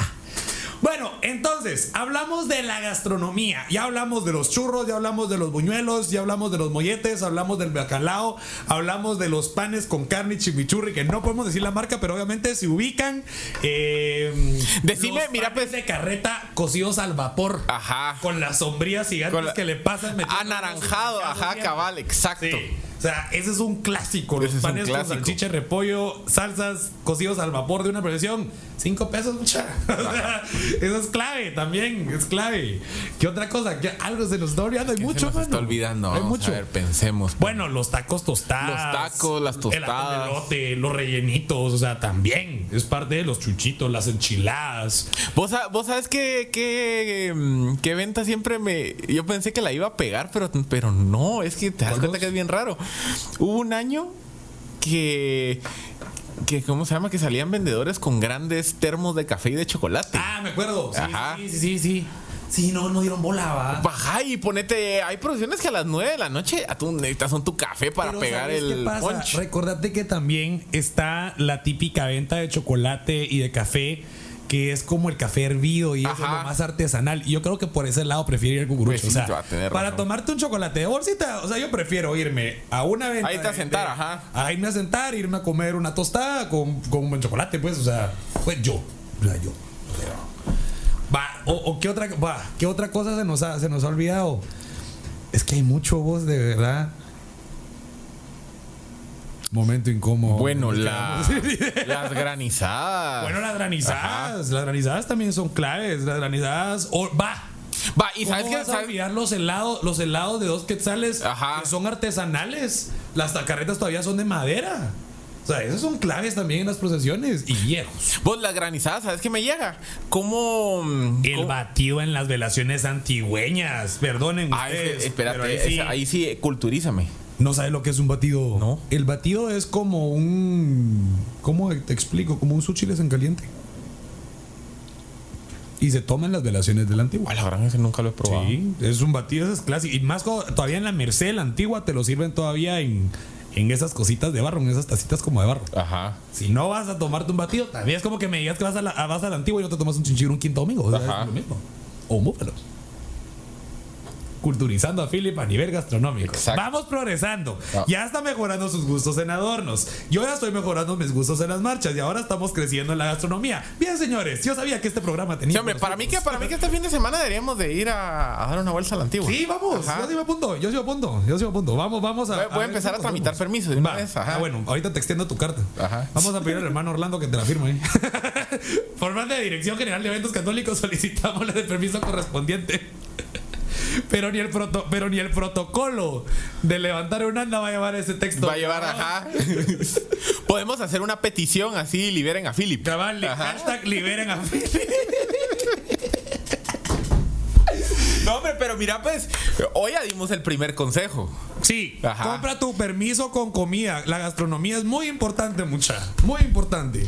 Bueno, entonces, hablamos de la gastronomía. Ya hablamos de los churros, ya hablamos de los buñuelos, ya hablamos de los molletes, hablamos del bacalao, hablamos de los panes con carne y chimichurri, que no podemos decir la marca, pero obviamente se ubican. eh, Decime, los mira, panes pues- de carreta cocidos al vapor. Ajá. Con las sombrías gigantes la- que le pasan. Anaranjado, ajá, cabal, exacto. Sí. O sea, ese es un clásico. Los Ese panes con salchicha, repollo, salsas cocidos al vapor de una presión. Cinco pesos, mucha. [laughs] Eso es clave también. Es clave. ¿Qué otra cosa? ¿Qué- algo se nos está olvidando. Hay ¿Qué mucho, se nos mano. está olvidando. Hay mucho. A ver, pensemos. Bueno, los tacos tostados. Los tacos, las El tostadas. de elote, los rellenitos, o sea, también. Es parte de los chuchitos, las enchiladas. ¿Vos, vos sabes que, que, mm, que venta siempre me. Yo pensé que la iba a pegar, pero, pero no. Es que te das ¿Cuál cuenta vos? que es bien raro. Hubo un año que. Que ¿Cómo se llama? Que salían vendedores con grandes termos de café y de chocolate. Ah, me acuerdo. Sí, Ajá. sí, sí, sí, sí. Sí, no, no dieron bola, va. Baja y ponete. Hay producciones que a las 9 de la noche a tú necesitas un tu café para Pero pegar ¿sabes qué el pasa? punch. Recordate que también está la típica venta de chocolate y de café que es como el café hervido y eso es lo más artesanal. Y yo creo que por ese lado prefiero ir al cucurucho. Pues sí, o sea, para razón. tomarte un chocolate de bolsita, o sea, yo prefiero irme a una venta. Ahí te a sentar, de- ajá. A irme a sentar, irme a comer una tostada con, con un buen chocolate, pues, o sea, pues yo. O sea, yo. O sea, Va, o, o qué otra, va, qué otra cosa se nos ha, se nos ha olvidado. Es que hay mucho voz de verdad. Momento incómodo. Bueno, la, las granizadas. Bueno, las granizadas. Las granizadas también son claves. Las granizadas. o- va. Va, y ¿Cómo sabes qué? vas a ¿Sabes? olvidar los helados, los helados de dos quetzales Ajá. que son artesanales? Las tacarretas todavía son de madera. O sea, esas son claves también en las procesiones. Y viejos. Vos, las granizadas, ¿sabes qué me llega? ¿Cómo. mm, El cómo- batido en las velaciones antigüeñas. Perdonen Ah, que- ustedes. espérate, ahí sí, ahí sí culturízame. No sabes lo que es un batido. No. El batido es como un. ¿Cómo te explico? Como un suchiles en caliente. Y se toma en las velaciones de la antigua. La gran ese nunca lo he probado. Sí, es un batido, es clásico. Y más todavía en la Merced, la antigua, te lo sirven todavía en, en esas cositas de barro, en esas tacitas como de barro. Ajá. Si no vas a tomarte un batido, también es como que me digas que vas a la, vas a la antigua y no te tomas un chinchillo un quinto domingo. O sea, Ajá. es lo mismo. O un búfalo. Culturizando a Philip a nivel gastronómico. Exacto. Vamos progresando. Ah. Ya está mejorando sus gustos en adornos. Yo ya estoy mejorando mis gustos en las marchas y ahora estamos creciendo en la gastronomía. Bien, señores, yo sabía que este programa tenía. Sí, hombre, para mí, que, para mí que este fin de semana deberíamos de ir a, a dar una vuelta a la antigua. Sí, vamos. Ajá. Yo sí me apunto. Yo sí me apunto. Yo sí me apunto. Vamos, vamos a. Voy- voy a empezar a tramitar podemos. permiso de una vez, ajá. Ah, bueno, ahorita te extiendo tu carta. Ajá. Vamos a pedir al [laughs] hermano Orlando que te la firme. ahí. [laughs] Por parte de Dirección General de Eventos Católicos solicitamos la de permiso correspondiente. Pero ni el proto, pero ni el protocolo de levantar un anda va a llevar ese texto. Va a llevar, ajá. [laughs] Podemos hacer una petición así liberen a Philip. Cabal, hashtag liberen a [laughs] No, hombre, pero mira, pues, hoy ya dimos el primer consejo. Sí, Ajá. compra tu permiso con comida. La gastronomía es muy importante, mucha. Muy importante.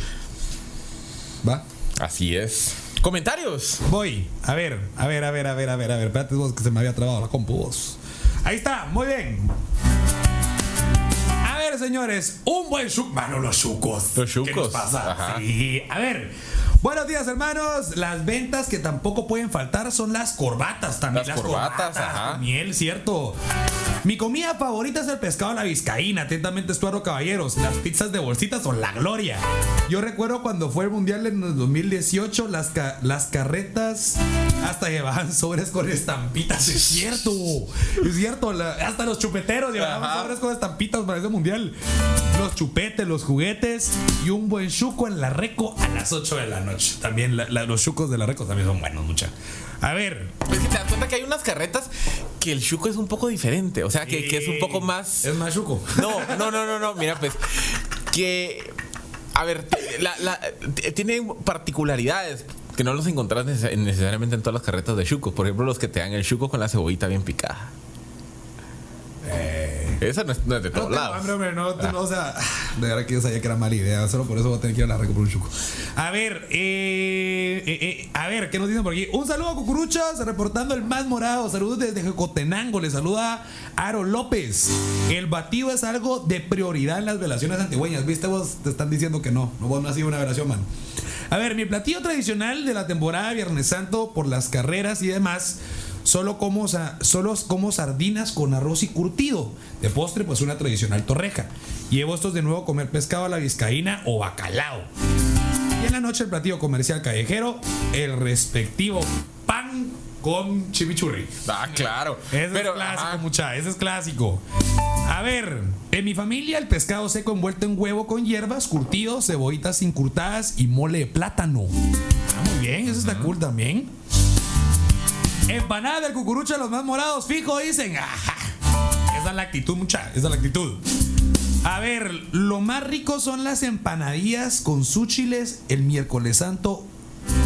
Va. Así es. Comentarios. Voy. A ver, a ver, a ver, a ver, a ver, a ver. Espérate vos que se me había trabado la compu vos. Ahí está, muy bien. A ver, señores, un buen chuco. Mano, los chucos. Los ¿Qué nos chucos, pasa? ajá. Sí. A ver. Buenos días, hermanos. Las ventas que tampoco pueden faltar son las corbatas también. Las corbatas, ajá. con miel, cierto. Mi comida favorita es el pescado a la vizcaína. Atentamente, Estuardo Caballeros. Las pizzas de bolsitas son la gloria. Yo recuerdo cuando fue el mundial en el 2018, las, ca- las carretas hasta llevaban sobres con estampitas. Es cierto, es cierto. la- hasta los chupeteros llevaban Ajá. sobres con estampitas para ese mundial. Los chupetes, los juguetes y un buen chuco en la reco a las 8 de la noche. También la- la- los chucos de la reco también son buenos, mucha. A ver, Es que te das cuenta que hay unas carretas que el chuco es un poco diferente. O sea, que, que es un poco más. Es más chuco. No, no, no, no, no. Mira, pues. Que. A ver, la- la- tiene particularidades que no los encontrás neces- necesariamente en todas las carretas de chuco. Por ejemplo, los que te dan el chuco con la cebollita bien picada. Esa no es, no es de No todos lados. hambre, hombre, no, no, o sea, de verdad que yo sabía que era mala idea, solo por eso voy a tener que ir a la reco por un chuco. A ver, eh, eh, eh, a ver, ¿qué nos dicen por aquí? Un saludo a Cucuruchos, reportando el más morado. Saludos desde Jocotenango, le saluda Aro López. El batido es algo de prioridad en las velaciones antigüeñas. ¿Viste vos? Te están diciendo que no, no vos no has sido una velación, man. A ver, mi platillo tradicional de la temporada Viernes Santo por las carreras y demás. Solo como, solo como sardinas con arroz y curtido. De postre, pues una tradicional torreja. Llevo estos de nuevo a comer pescado a la vizcaína o bacalao. Y en la noche el platillo comercial callejero, el respectivo pan con chimichurri. Ah, claro. Ese Pero, es clásico, ajá. mucha, ese es clásico. A ver, en mi familia el pescado seco envuelto en huevo con hierbas, curtido, cebollitas incurtadas y mole de plátano. Ah, muy bien, eso está cool también. Empanada del cucurucho de los más morados, fijo, dicen. Ajá. Esa es la actitud, mucha, esa es la actitud. A ver, lo más rico son las empanadillas con súchiles el miércoles santo.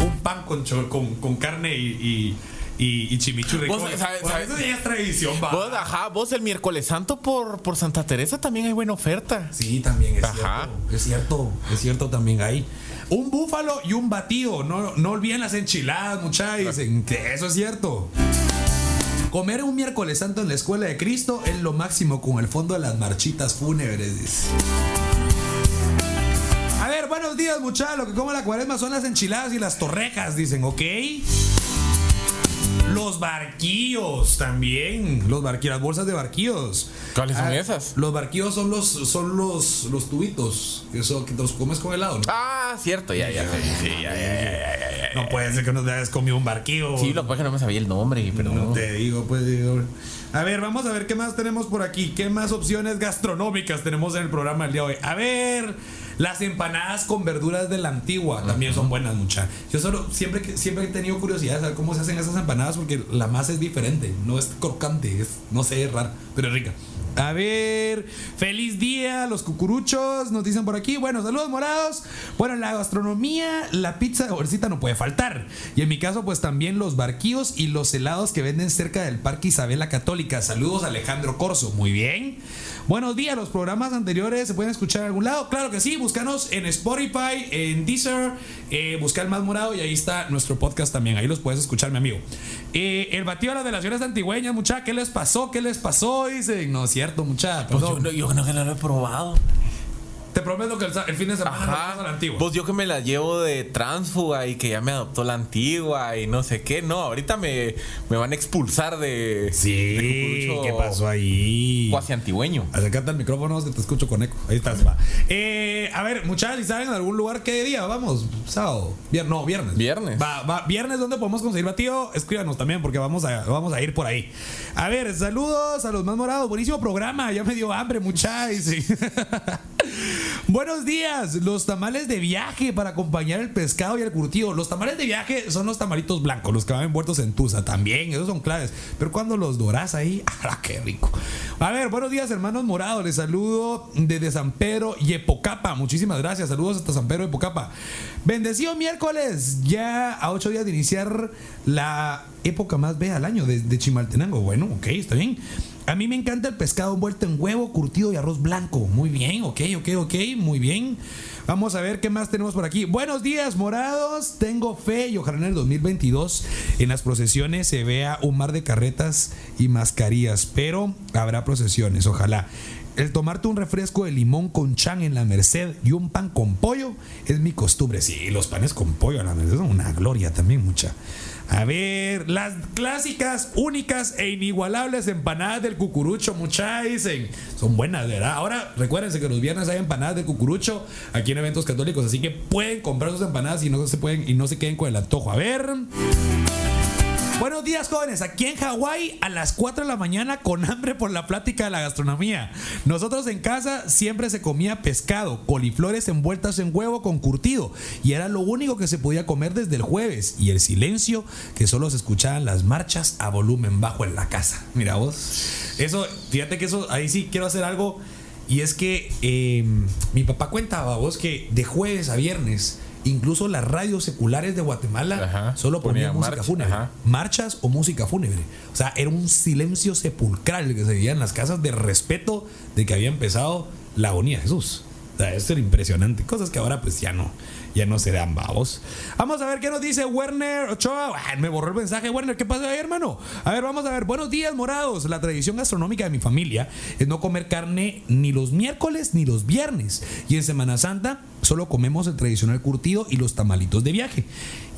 Un pan con, con, con carne y, y, y, y chimichurri. Vos, ¿sabes- sabes? Eso ya es tradición, va. Vos, ajá, vos el miércoles santo por, por Santa Teresa también hay buena oferta. Sí, también es Ajá. cierto. Es cierto, es cierto también ahí. Un búfalo y un batido. No, no olviden las enchiladas, muchachos. Dicen que eso es cierto. Comer un miércoles santo en la escuela de Cristo es lo máximo con el fondo de las marchitas fúnebres. A ver, buenos días, muchachos. Lo que come la cuaresma son las enchiladas y las torrejas, dicen, ¿ok? Los barquillos también. Los barquillos, las bolsas de barquillos. ¿Cuáles son Ah, esas? Los barquillos son los, son los, los tubitos. Eso que te los comes con helado. ¿no? Ah, cierto, ya, ya. Sí, ya, ya, ya, ya, ya, ya. No puede ser que no te hayas comido un barquillo. Sí, lo que pasa es que no me sabía el nombre, pero No te digo, pues digo. A ver, vamos a ver qué más tenemos por aquí. ¿Qué más opciones gastronómicas tenemos en el programa el día de hoy? A ver, las empanadas con verduras de la antigua también son buenas, mucha. Yo solo siempre siempre he tenido curiosidad de saber cómo se hacen esas empanadas porque la masa es diferente, no es crocante, es no sé, es rara, pero es rica. A ver, feliz día, los cucuruchos, nos dicen por aquí. Bueno, saludos morados. Bueno, en la gastronomía, la pizza de bolsita no puede faltar. Y en mi caso, pues también los barquillos y los helados que venden cerca del Parque Isabela Católica. Saludos, Alejandro Corso. Muy bien. Buenos días, los programas anteriores se pueden escuchar en algún lado. Claro que sí, búscanos en Spotify, en Deezer, eh, busca el más morado y ahí está nuestro podcast también. Ahí los puedes escuchar, mi amigo. Eh, el batido de las delaciones antigüeñas, mucha, ¿qué les pasó? ¿Qué les pasó? Dicen, no es cierto. Pues yo, perdón. no- yo creo que no lo he probado. Te prometo que el, fin de semana nos vamos a la antigua. Pues yo que me la llevo de transfuga y que ya me adoptó la antigua y no sé qué. No, ahorita me, me van a expulsar de. Sí, de ¿qué pasó ahí? Cuasi antigüeño. Acércate al micrófono que te escucho con eco. Ahí estás, va. Eh, a ver, muchachos, ¿y saben en algún lugar qué día? Vamos, sábado. Vier- no, viernes. Viernes. Va, va, viernes, ¿dónde podemos conseguir batido? Escríbanos también porque vamos a, vamos a ir por ahí. A ver, saludos a los más morados. Buenísimo programa. Ya me dio hambre, muchachos. [laughs] Buenos días, los tamales de viaje para acompañar el pescado y el curtido. Los tamales de viaje son los tamalitos blancos, los que van envueltos en tusa. También, esos son claves. Pero cuando los dorás ahí, [laughs] ¡ah, qué rico! A ver, buenos días, hermanos morados. Les saludo desde San Pedro y Epocapa. Muchísimas gracias. Saludos hasta San Pedro y Epocapa. Bendecido miércoles, ya a ocho días de iniciar la época más bella al año de, de Chimaltenango. Bueno, ok, está bien. A mí me encanta el pescado envuelto en huevo, curtido y arroz blanco. Muy bien, ok, ok, ok, muy bien. Vamos a ver qué más tenemos por aquí. Buenos días, morados. Tengo fe y ojalá en el 2022 en las procesiones se vea un mar de carretas y mascarillas, pero habrá procesiones, ojalá. El tomarte un refresco de limón con chan en la Merced y un pan con pollo es mi costumbre. Sí, los panes con pollo en la Merced son una gloria también, mucha. A ver, las clásicas, únicas e inigualables empanadas del cucurucho, mucha dicen. Son buenas, ¿verdad? Ahora recuérdense que los viernes hay empanadas del cucurucho aquí en eventos católicos, así que pueden comprar sus empanadas y no se pueden y no se queden con el antojo. A ver. Buenos días, jóvenes. Aquí en Hawái a las 4 de la mañana con hambre por la plática de la gastronomía. Nosotros en casa siempre se comía pescado, coliflores envueltas en huevo con curtido y era lo único que se podía comer desde el jueves y el silencio que solo se escuchaban las marchas a volumen bajo en la casa. Mira vos. Eso, fíjate que eso, ahí sí quiero hacer algo y es que eh, mi papá cuentaba vos que de jueves a viernes incluso las radios seculares de Guatemala Ajá, solo ponían ponía música marcha, fúnebre ajá. marchas o música fúnebre. O sea, era un silencio sepulcral que se veía en las casas de respeto de que había empezado la agonía de Jesús. O sea, esto era impresionante. Cosas que ahora pues ya no, ya no se dan babos. Vamos a ver qué nos dice Werner Ochoa. Me borró el mensaje, Werner. ¿Qué pasa ahí, hermano? A ver, vamos a ver. Buenos días, morados. La tradición gastronómica de mi familia es no comer carne ni los miércoles ni los viernes. Y en Semana Santa solo comemos el tradicional curtido y los tamalitos de viaje.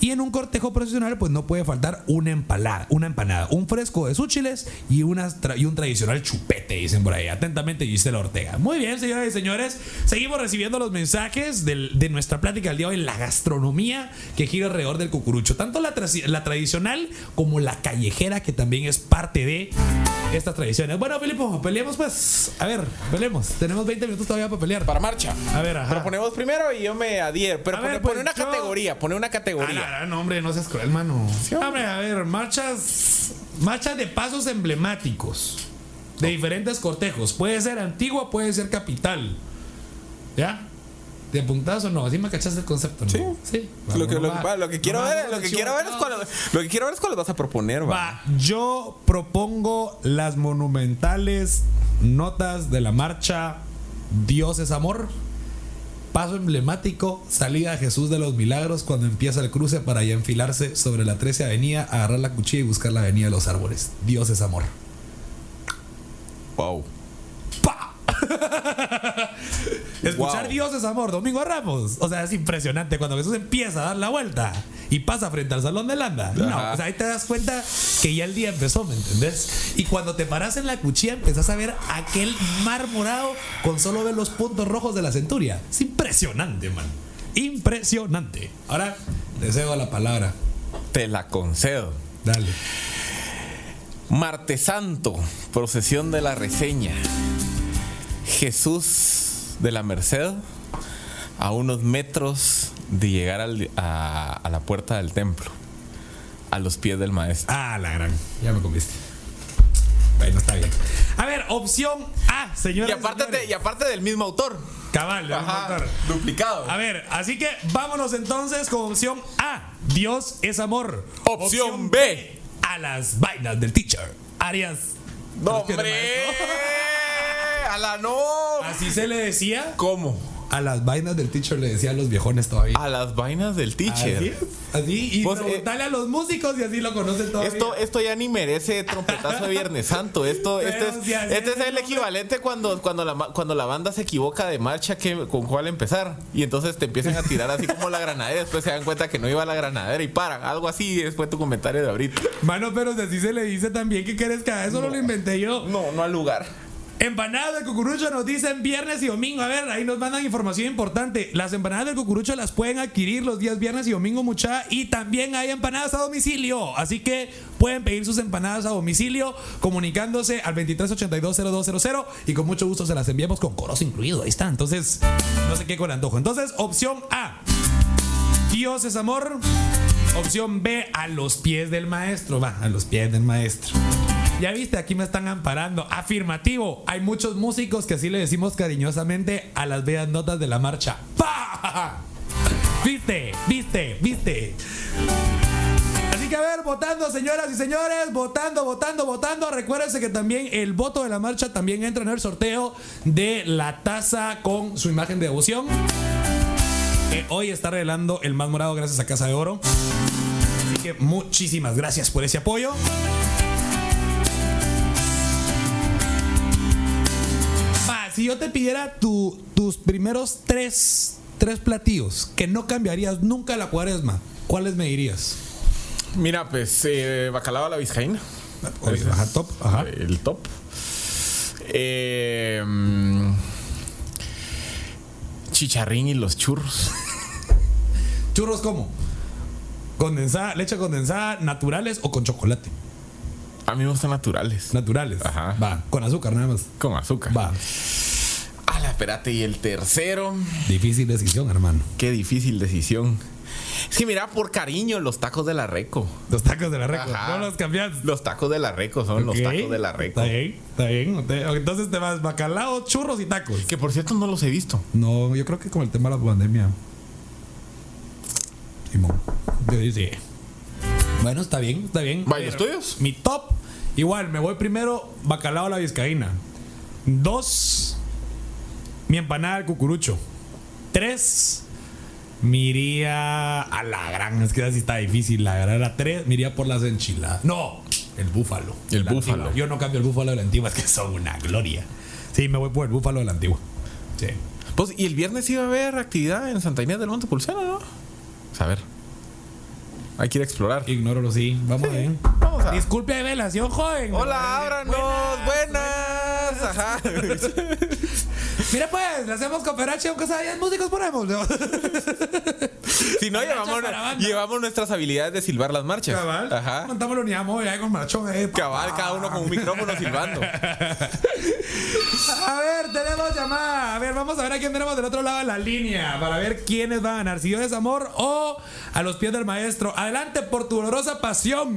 Y en un cortejo profesional, pues no puede faltar una empalada, una empanada, un fresco de súchiles y, y un tradicional chupete, dicen por ahí. Atentamente, Gisela Ortega. Muy bien, señoras y señores. Seguimos recibiendo los mensajes de nuestra plática del día de hoy, la gastronomía que gira alrededor del cucurucho. Tanto la, tra- la tradicional como la callejera, que también es parte de estas tradiciones. Bueno, Filipo, peleemos pues. A ver, peleemos. Tenemos 20 minutos todavía para pelear. Para marcha. A ver, ajá. Pero ponemos primero y yo me adhiero. Pero pone, ver, pone pues, una yo- categoría, pone una Ah, categoría. verdad, no, hombre, no seas cruel, mano. hombre, a ver, marchas, marchas de pasos emblemáticos de diferentes cortejos. Puede ser antigua, puede ser capital. ¿Ya? ¿De puntazo no? Así me cachaste el concepto, ¿no? Sí. Sí. Lo que, lo, Va, que- va, lo que quiero ver, lo que quiero ver es cuál, lo que quiero ver es cuál vas a proponer, va. Va, yo propongo las monumentales notas de la marcha Dios es amor. Paso emblemático, salida a Jesús de los Milagros cuando empieza el cruce para ya enfilarse sobre la 13 Avenida, agarrar la cuchilla y buscar la Avenida de los Árboles. Dios es amor. Wow. ¡Pa! [laughs] [laughs] Escuchar Wow. Dios es amor, Domingo Ramos. O sea, es impresionante cuando Jesús empieza a dar la vuelta y pasa frente al salón de Landa. No, o sea, ahí te das cuenta que ya el día empezó, ¿me entendés? Y cuando te paras en la cuchilla empezás a ver aquel mar morado con solo ver los puntos rojos de la centuria. Es impresionante, man. Impresionante. Ahora, te cedo la palabra. Te la concedo. Dale. Martes Santo, procesión de la reseña. Jesús de la Merced a unos metros de llegar al- a, a la puerta del templo, a los pies del maestro. Ah, la gran. Ya me comiste. Bueno, está bien. A ver, opción A, Y señores. aparte, de- y aparte del mismo autor. Cabal, Ajá, duplicado. A ver, así que vámonos entonces con opción A. Dios es amor. Opción B. A las vainas del teacher. Arias. ¡No, [laughs] a. ¡A la no! Así se le decía. ¿Cómo? A las vainas del teacher le decían los viejones todavía. A las vainas del Así teacher. es, Así. Y Pues, eh, preguntarle a los músicos y así lo conocen todavía. Esto, esto ya ni merece trompetazo de Viernes Santo. Esto, este, es, si así este es es el equivalente cuando, cuando, la, cuando la banda se equivoca de marcha que, con cuál empezar. Y entonces te empiezan a tirar así como la granadera. Después se dan cuenta que no iba la granadera y paran. Algo así. Después tu comentario de ahorita. Mano, pero si así se le dice también que quieres que eso no lo inventé yo. No, no al lugar. Empanadas de cucurucho nos dicen viernes y domingo. A ver, ahí nos mandan información importante. Las empanadas del cucurucho las pueden adquirir los días viernes y domingo, mucha. Y también hay empanadas a domicilio. Así que pueden pedir sus empanadas a domicilio comunicándose al 23820200 y con mucho gusto se las enviamos con coros incluido. Ahí está. Entonces, no sé qué con antojo. Entonces, opción A. Dios es amor. Opción B, a los pies del maestro. Va, a los pies del maestro. Ya viste, aquí me están amparando. Afirmativo. Hay muchos músicos que así le decimos cariñosamente a las bellas notas de la marcha. ¿Viste? ¿Viste? ¿Viste? Así que a ver, votando, señoras y señores, votando, votando, votando. Recuérdense que también el voto de la marcha también entra en el sorteo de la taza con su imagen de devoción. Que hoy está revelando el más morado gracias a Casa de Oro. Así que muchísimas gracias por ese apoyo. Yo te pidiera tu- tus primeros tres, tres platillos que no cambiarías nunca la cuaresma, ¿cuáles me dirías? Mira, pues eh, bacalao a la vizcaína. Ajá, top, ajá. El top. Eh, chicharrín y los churros. [laughs] ¿Churros cómo? Condensada, leche condensada, naturales o con chocolate. A mí me gustan naturales. Naturales. Ajá. Va, con azúcar nada más. Con azúcar. Va. Ala, espérate. Y el tercero. Difícil decisión, hermano. Qué difícil decisión. Es que mira, por cariño, los tacos de la Reco. Los tacos de la Reco. Ajá. No los cambias. Los tacos de la Reco son los tacos de la Reco. Está bien, está bien. Entonces te vas bacalao, churros y tacos. Que por cierto no los he visto. No, yo creo que con el tema de la pandemia. Simón. Yo sí. Bueno, está bien, está bien. ¿Va, y los Pero tuyos? Mi top, igual, me voy primero bacalao a la vizcaína. Dos, mi empanada al cucurucho. Tres, me iría a la gran. Es que así está difícil. La gran a tres, me iría por las enchiladas. No, el búfalo. El búfalo. antigua. Yo no cambio el búfalo de la antigua, es que son una gloria. Sí, me voy por el búfalo de la antigua. Sí. Pues, y el viernes iba a haber actividad en Santa Inés del Monte Pulsero, ¿no? Pues, a ver. Hay que ir a explorar. Ignóralo, sí. Vamos bien. Vamos a. Disculpe de velación, joven. Hola, ábranos. Buenas. Ajá. [laughs] Mira, pues, le hacemos cooperación, aunque sea 10 músicos ponemos. ¿no? [laughs] Si no, llevamos, llevamos nuestras habilidades de silbar las marchas. Cabal. Ajá. Montamos la unidad móvil ahí con marchón. Eh. Cabal, cada uno con un micrófono silbando. [laughs] A ver, tenemos llamada. A ver, vamos a ver a quién tenemos del otro lado de la línea para ver quiénes van a ganar. Si Dios es amor o a los pies del maestro. Adelante por tu dolorosa pasión.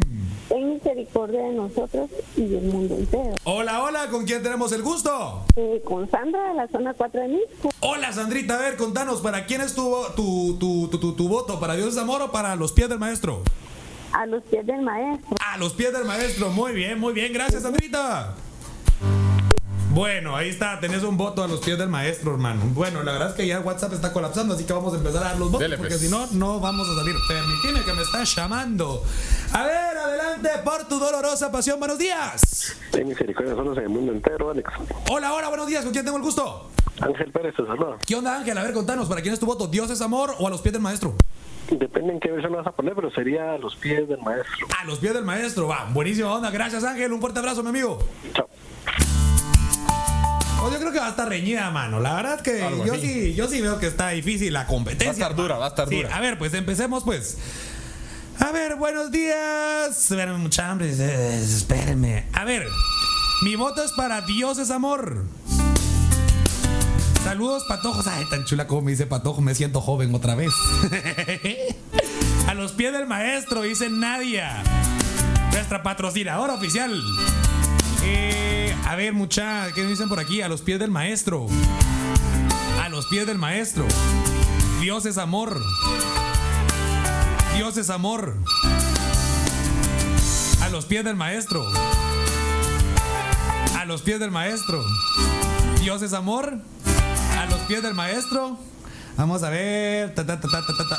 Ten misericordia de nosotros y del mundo entero. Hola, hola, ¿con quién tenemos el gusto? Eh, con Sandra de la zona 4 de Misco. Hola, Sandrita. A ver, contanos, ¿para quién es tu, tu, tu, tu, tu- tu voto? ¿Para Dios es amor o para los pies del maestro? A los pies del maestro. A los pies del maestro. Muy bien, muy bien. Gracias, Sandrita. Bueno, ahí está, tenés un voto a los pies del maestro, hermano. Bueno, la verdad es que ya WhatsApp está colapsando, así que vamos a empezar a dar los votos, Dele, porque pues. si no, no vamos a salir. Permitime que me está llamando. A ver, adelante. por tu dolorosa pasión. Buenos días. Ten misericordia en el mundo entero, Alex. Hola, hola, buenos días. ¿Con quién tengo el gusto? Ángel Pérez te saluda. ¿Qué onda, Ángel? A ver, contanos, ¿para quién es tu voto? ¿Dios es amor o a los pies del maestro? Depende en qué versión vas a poner, pero sería a los pies del maestro. A los pies del maestro, va. Buenísima onda. Gracias, Ángel. Un fuerte abrazo, mi amigo. Chao. Pues yo creo que va a estar reñida, mano. La verdad que Algo yo así. sí, yo sí veo que está difícil la competencia. Va a estar dura, va a estar Sí, dura. A ver, pues empecemos, pues. A ver, buenos días. Espérenme, mucha hambre. eh, Espérenme. A ver, mi voto es para Dios es amor. Saludos, patojos. Ay, tan chula como me dice patojo. Me siento joven otra vez. [laughs] A los pies del maestro, dice Nadia. Nuestra patrocinadora oficial. Eh, a ver, mucha, ¿qué dicen por aquí? A los pies del maestro. A los pies del maestro. Dios es amor. Dios es amor. A los pies del maestro. A los pies del maestro. Dios es amor. A los pies del maestro. Vamos a ver.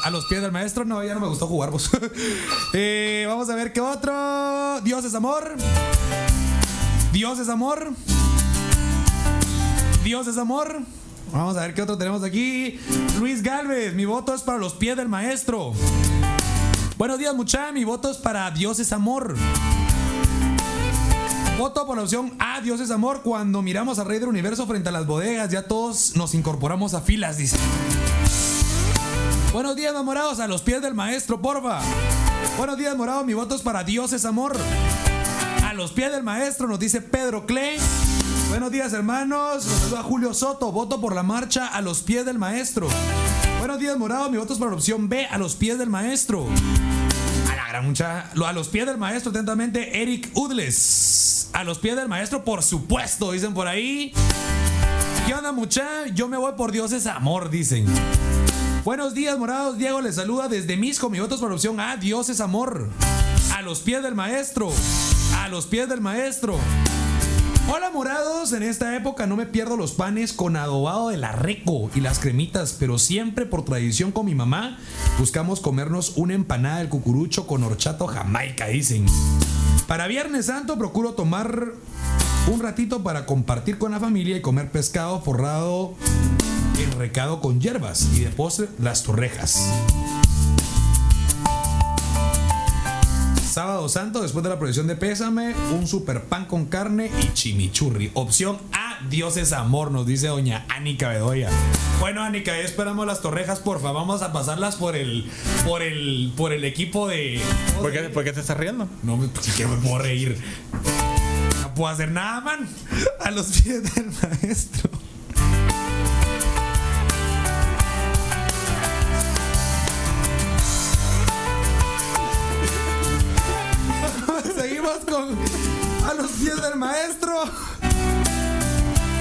A los pies del maestro. No, ya no me gustó jugar. vos. [laughs] Eh, vamos a ver qué otro. Dios es amor. Dios es amor. Dios es amor. Vamos a ver qué otro tenemos aquí. Luis Galvez, mi voto es para los pies del maestro. Buenos días, mucha. Mi voto es para Dios es amor. Voto por la opción A, Dios es amor. Cuando miramos al Rey del Universo frente a las bodegas, ya todos nos incorporamos a filas, dice. Buenos días, enamorados, a los pies del maestro, porfa. Buenos días, morado. Mi voto es para Dios es amor. A los pies del maestro, nos dice Pedro Clay. Buenos días, hermanos. Nos saluda Julio Soto. Voto por la marcha a los pies del maestro. Buenos días, morado. Mi voto es para la opción B, a los pies del maestro. A la gran mucha. A los pies del maestro, atentamente, Eric Udles. A los pies del maestro, por supuesto, dicen por ahí. ¿Qué onda, mucha? Yo me voy por Dios es amor, dicen. Buenos días, morados. Diego les saluda desde Misco. Mi voto es por opción A. Dios es amor. A los pies del maestro. A los pies del maestro. Hola, morados. En esta época no me pierdo los panes con adobado de la reco y las cremitas, pero siempre por tradición con mi mamá buscamos comernos una empanada del cucurucho con horchato jamaica, dicen. Para Viernes Santo procuro tomar un ratito para compartir con la familia y comer pescado forrado en recado con hierbas y de postre las torrejas. Sábado Santo, después de la procesión de Pésame, un super pan con carne y chimichurri. Opción A, Dios es amor, nos dice doña Anika Bedoya. Bueno, Anika, ya esperamos las torrejas, porfa. Vamos a pasarlas por el, por el, por el equipo de. ¿Por qué, por qué te estás riendo? No me, que me puedo reír. No puedo hacer nada, man. A los pies del maestro. Seguimos con a los pies del maestro.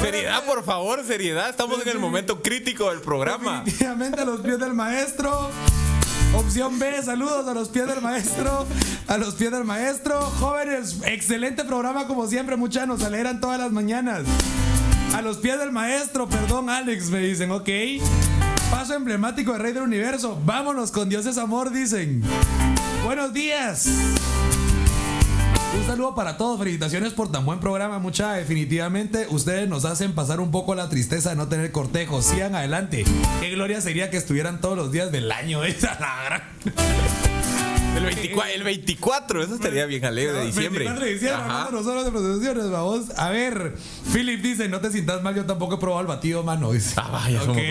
Seriedad, por favor, seriedad. Estamos en el momento crítico del programa. Definitivamente a los pies del maestro. Opción B, saludos a los pies del maestro. A los pies del maestro. Jóvenes, excelente programa como siempre, muchachos. Nos alegran todas las mañanas. A los pies del maestro, perdón, Alex, me dicen, ok. Paso emblemático de Rey del Universo. Vámonos con Dios es amor, dicen. Buenos días. Un saludo para todos, felicitaciones por tan buen programa, mucha. Definitivamente ustedes nos hacen pasar un poco la tristeza de no tener cortejo. Sigan adelante. Qué gloria sería que estuvieran todos los días del año. [laughs] Esa la gran. El 24, el 24 eso estaría bien alegre de diciembre. 24 de diciembre, Ajá. nosotros de procesiones, vamos. A ver, Philip dice, no te sientas mal, yo tampoco he probado el batido, mano. Dice. Ah, vaya, somos Ok.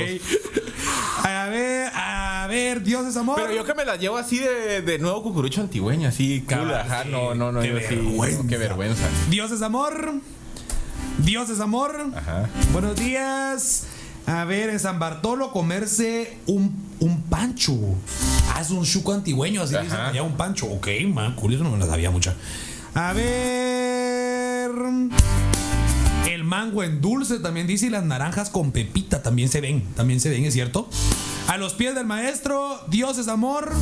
A ver, a ver, Dios es amor. Pero yo que me la llevo así de, de nuevo cucurucho antigüeño, así, cool, ajá, no, no, no, Qué yo vergüenza. qué vergüenza. Dios es amor. Dios es amor. Ajá. Buenos días. A ver, en San Bartolo comerse un, un pancho. Es un chuco antigüeño, así dicen allá un pancho. Ok, man, cool, eso no me la sabía mucha. A ver. El mango en dulce también dice y las naranjas con pepita también se ven. También se ven, es cierto. A los pies del maestro, Dios es amor.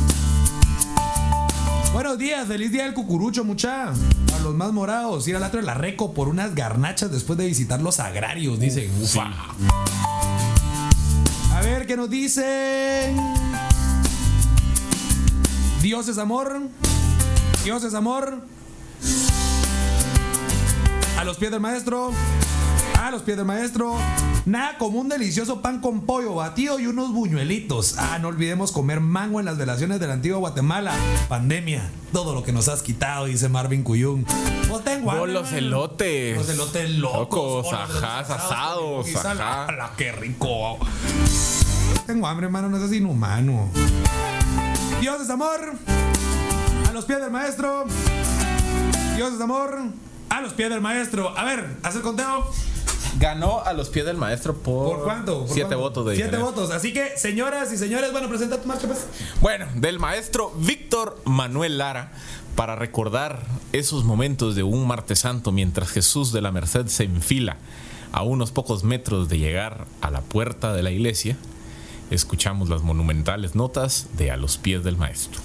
Buenos días, feliz día del cucurucho, mucha. A los más morados, ir al atrio de la Reco por unas garnachas después de visitar los agrarios, dicen. Ufa. A ver qué nos dicen. Dios es amor. Dios es amor. A los pies del maestro. A los pies del maestro. Nada como un delicioso pan con pollo batido y unos buñuelitos. Ah, no olvidemos comer mango en las velaciones de la antigua Guatemala. Pandemia, todo lo que nos has quitado, dice Marvin Cuyún. Pues tengo Oh, los elotes. Los elotes locos. Locos, los ajá, asados, ajá. ¡Hala, qué rico! Tengo hambre, hermano, no seas inhumano. Dios es amor. A los pies del maestro. Dios es amor. A los pies del maestro. A ver, haz el conteo. Ganó a los pies del maestro por. ¿Por cuánto? ¿Por siete cuánto? votos de Siete diferencia. votos. Así que, señoras y señores, bueno, presenta tu marcha, pues. Bueno, del maestro Víctor Manuel Lara, para recordar esos momentos de un martes santo mientras Jesús de la Merced se enfila a unos pocos metros de llegar a la puerta de la iglesia, escuchamos las monumentales notas de A los pies del maestro.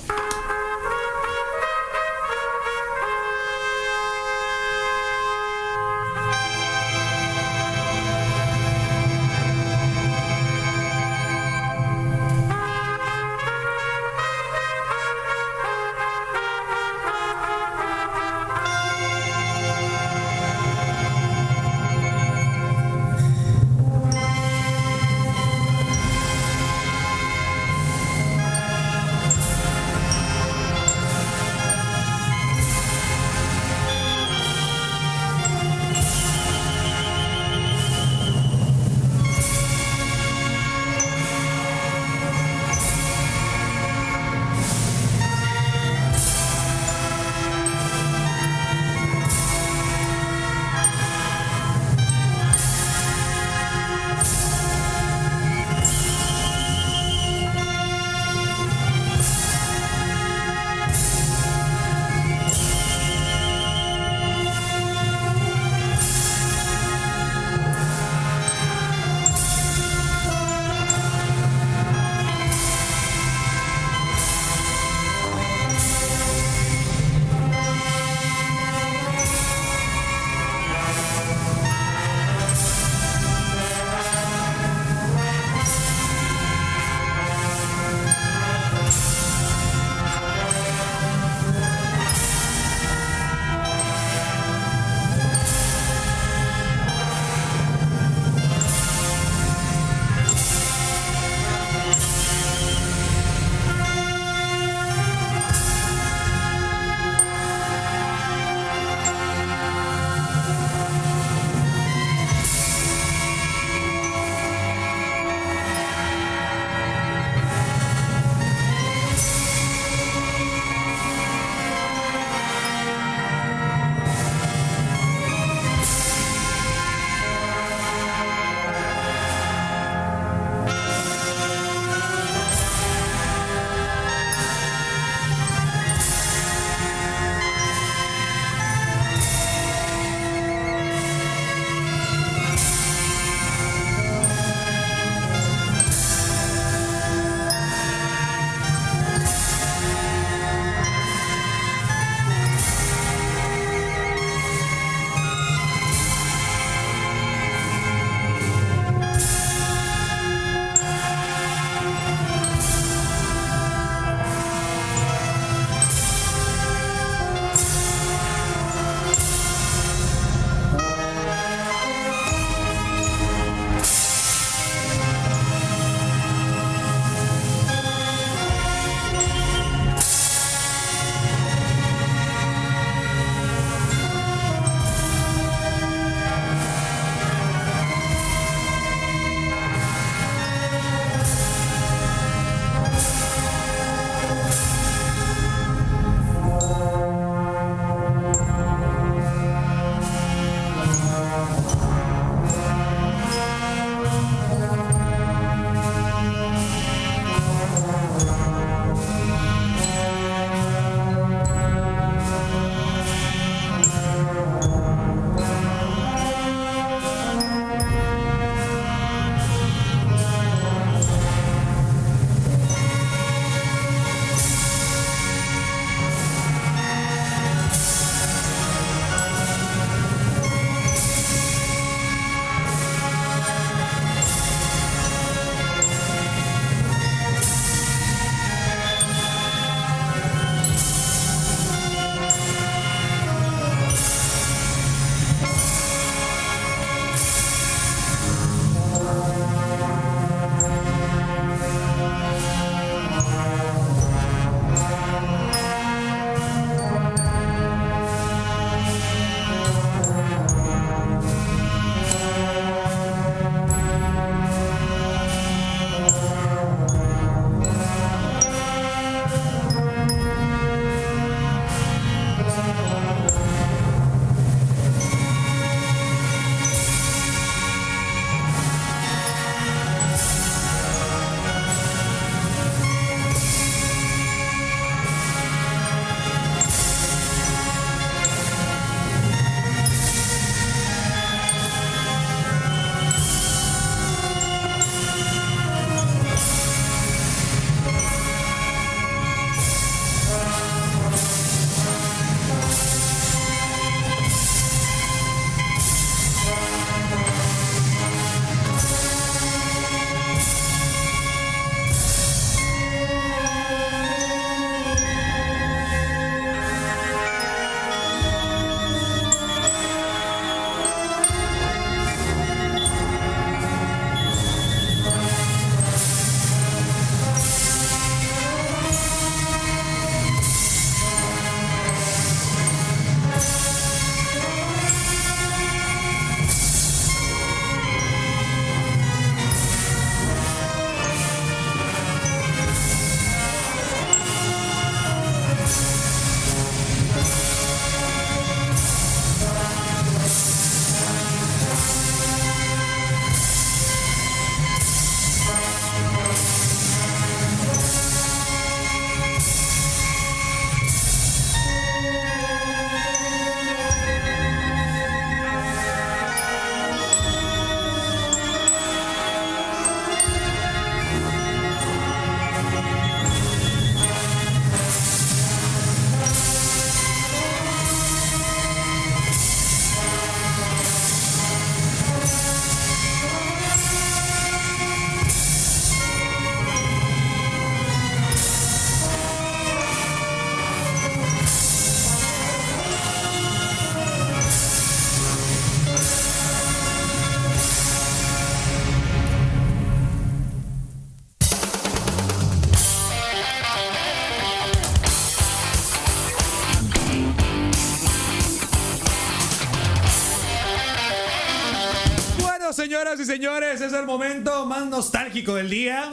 Señoras y señores, es el momento más nostálgico del día.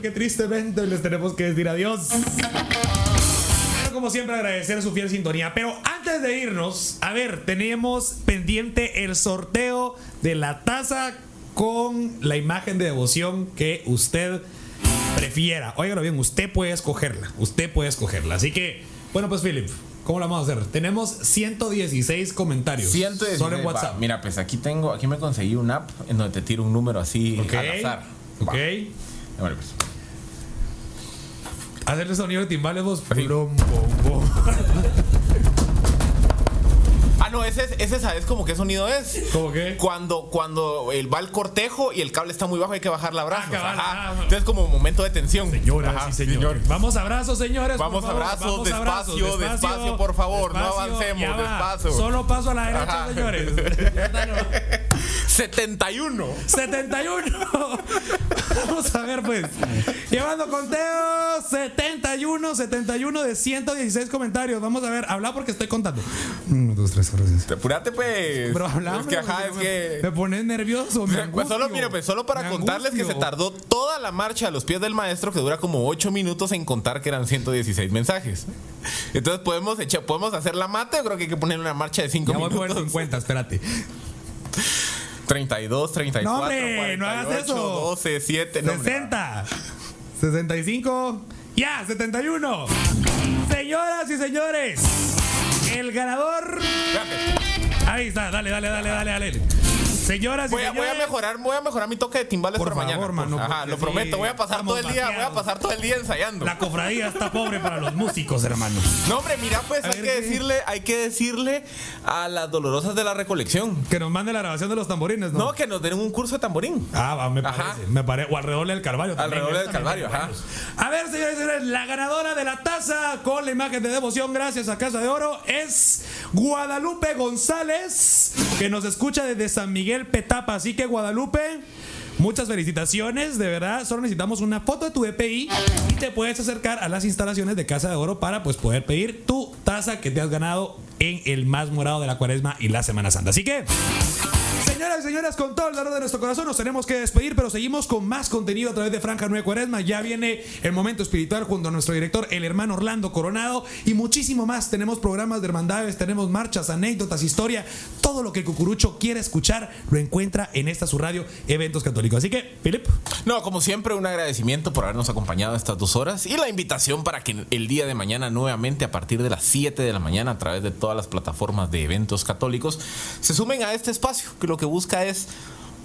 Qué tristemente les tenemos que decir adiós. Pero como siempre agradecer su fiel sintonía. Pero antes de irnos, a ver, tenemos pendiente el sorteo de la taza con la imagen de devoción que usted prefiera. Óigalo bien, usted puede escogerla. Usted puede escogerla. Así que, bueno, pues Philip, ¿cómo la vamos a hacer? Tenemos 116 comentarios. 116. Solo en Va, WhatsApp. Mira, pues aquí tengo, aquí me conseguí una app en donde te tiro un número así Ok. al azar. Ok. Va. Démosle, pues. Hacerle sonido de timbales vos. [laughs] no, ese, es- ese sabes como qué sonido es. ¿Cómo qué? Cuando, cuando el, va el cortejo y el cable está muy bajo, hay que bajar la brazo. Ah, ah. Entonces, como momento de tensión. Señoras Ajá, y señores. Vamos a abrazos, señores. Vamos a favor. abrazos, Vamos a abrazos, despacio, despacio, por favor, no avancemos, despacio. Solo paso a la derecha, Ajá. señores. [laughs] Ya está, no. 71. 71. Vamos a ver, pues. Llevando conteo 71, 71 de 116 comentarios. Vamos a ver, habla porque estoy contando. 1, 2, 3, 4, 5. Apúrate, pues. Pero hablamos. Es que, ajá, es que. Me pones nervioso. Me Pues solo, mira, pues solo para Me contarles que se tardó toda la marcha a los pies del maestro, que dura como 8 minutos en contar que eran 116 mensajes. Entonces podemos echar, podemos hacer la mate, yo creo que hay que poner una marcha de 5 Ya voy el minutos. 50, espérate. 32, 34, No, hombre, no hagas 48, eso. 12, 7, no, hombre. 60, 65, ya, 71. Señoras y señores, el ganador. Ahí está, dale, dale, dale, dale, dale. Señoras y Voy a, voy señores. a mejorar, voy a mejorar mi toque de timbales Por para favor, mañana. mano, Ajá, lo prometo, voy a pasar todo el día, voy a pasar todo el día ensayando. La cofradía está pobre para los músicos, hermano. No, hombre, mira, pues A hay que ¿qué? decirle, hay que decirle a las dolorosas de la recolección. Que nos mande la grabación de los tamborines, ¿no? No, que nos den un curso de tamborín. Ah, va, me Ajá. parece. Me parece. O alrededor del Calvario. también, Alrededor del Calvario, ajá. buenos. A ver, señores y señores, la ganadora de la taza con la imagen de devoción, gracias a Casa de Oro, es Guadalupe González, que nos escucha desde San Miguel Petapa. Así que, Guadalupe. Muchas felicitaciones, de verdad. Solo necesitamos una foto de tu DPI y te puedes acercar a las instalaciones de Casa de Oro para pues poder pedir tu taza que te has ganado en el más morado de la Cuaresma y la Semana Santa. Así que Señoras y señores, con todo el dolor de nuestro corazón nos tenemos que despedir, pero seguimos con más contenido a través de Franja 9 Cuaresma. Ya viene el momento espiritual junto a nuestro director, el hermano Orlando Coronado, y muchísimo más. Tenemos programas de hermandades, tenemos marchas, anécdotas, historia. Todo lo que el Cucurucho quiere escuchar lo encuentra en esta su radio, Eventos Católicos. Así que, Philip, No, como siempre, un agradecimiento por habernos acompañado estas dos horas y la invitación para que el día de mañana, nuevamente a partir de las 7 de la mañana, a través de todas las plataformas de eventos católicos, se sumen a este espacio que lo que busca es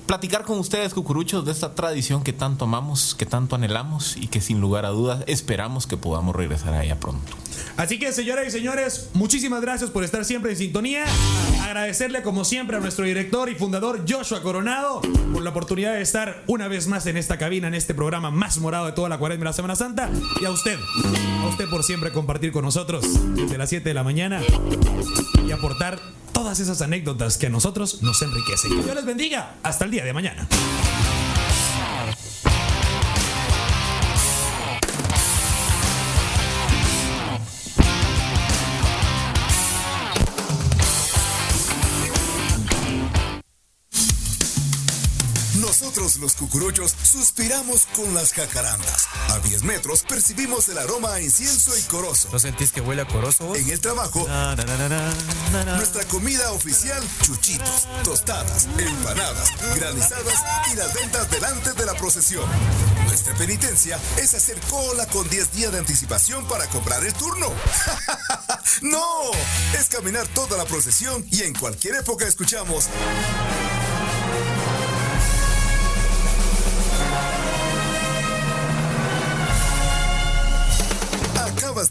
platicar con ustedes, cucuruchos, de esta tradición que tanto amamos, que tanto anhelamos y que sin lugar a dudas esperamos que podamos regresar a ella pronto. Así que, señoras y señores, muchísimas gracias por estar siempre en sintonía. Agradecerle, como siempre, a nuestro director y fundador, Joshua Coronado, por la oportunidad de estar una vez más en esta cabina, en este programa más morado de toda la cuaresma y la Semana Santa. Y a usted, a usted por siempre compartir con nosotros desde las 7 de la mañana y aportar todas esas anécdotas que a nosotros nos enriquecen. Que Dios les bendiga. Hasta el día de mañana. Los cucuruchos suspiramos con las jacarandas. A 10 metros percibimos el aroma a incienso y corozo. ¿No sentís que huele a corozo vos? En el trabajo, na, na, na. nuestra comida oficial, chuchitos, tostadas, empanadas, granizadas y las ventas delante de la procesión. Nuestra penitencia es hacer cola con 10 días de anticipación para comprar el turno. [laughs] ¡No! Es caminar toda la procesión y en cualquier época escuchamos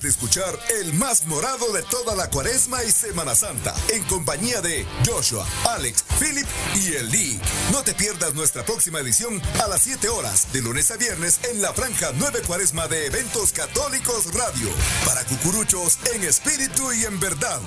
De escuchar el más morado de toda la cuaresma y Semana Santa, en compañía de Joshua, Alex, Philip y el. No te pierdas nuestra próxima edición a las 7 horas, de lunes a viernes, en la franja 9 cuaresma de Eventos Católicos Radio. Para cucuruchos en espíritu y en verdad.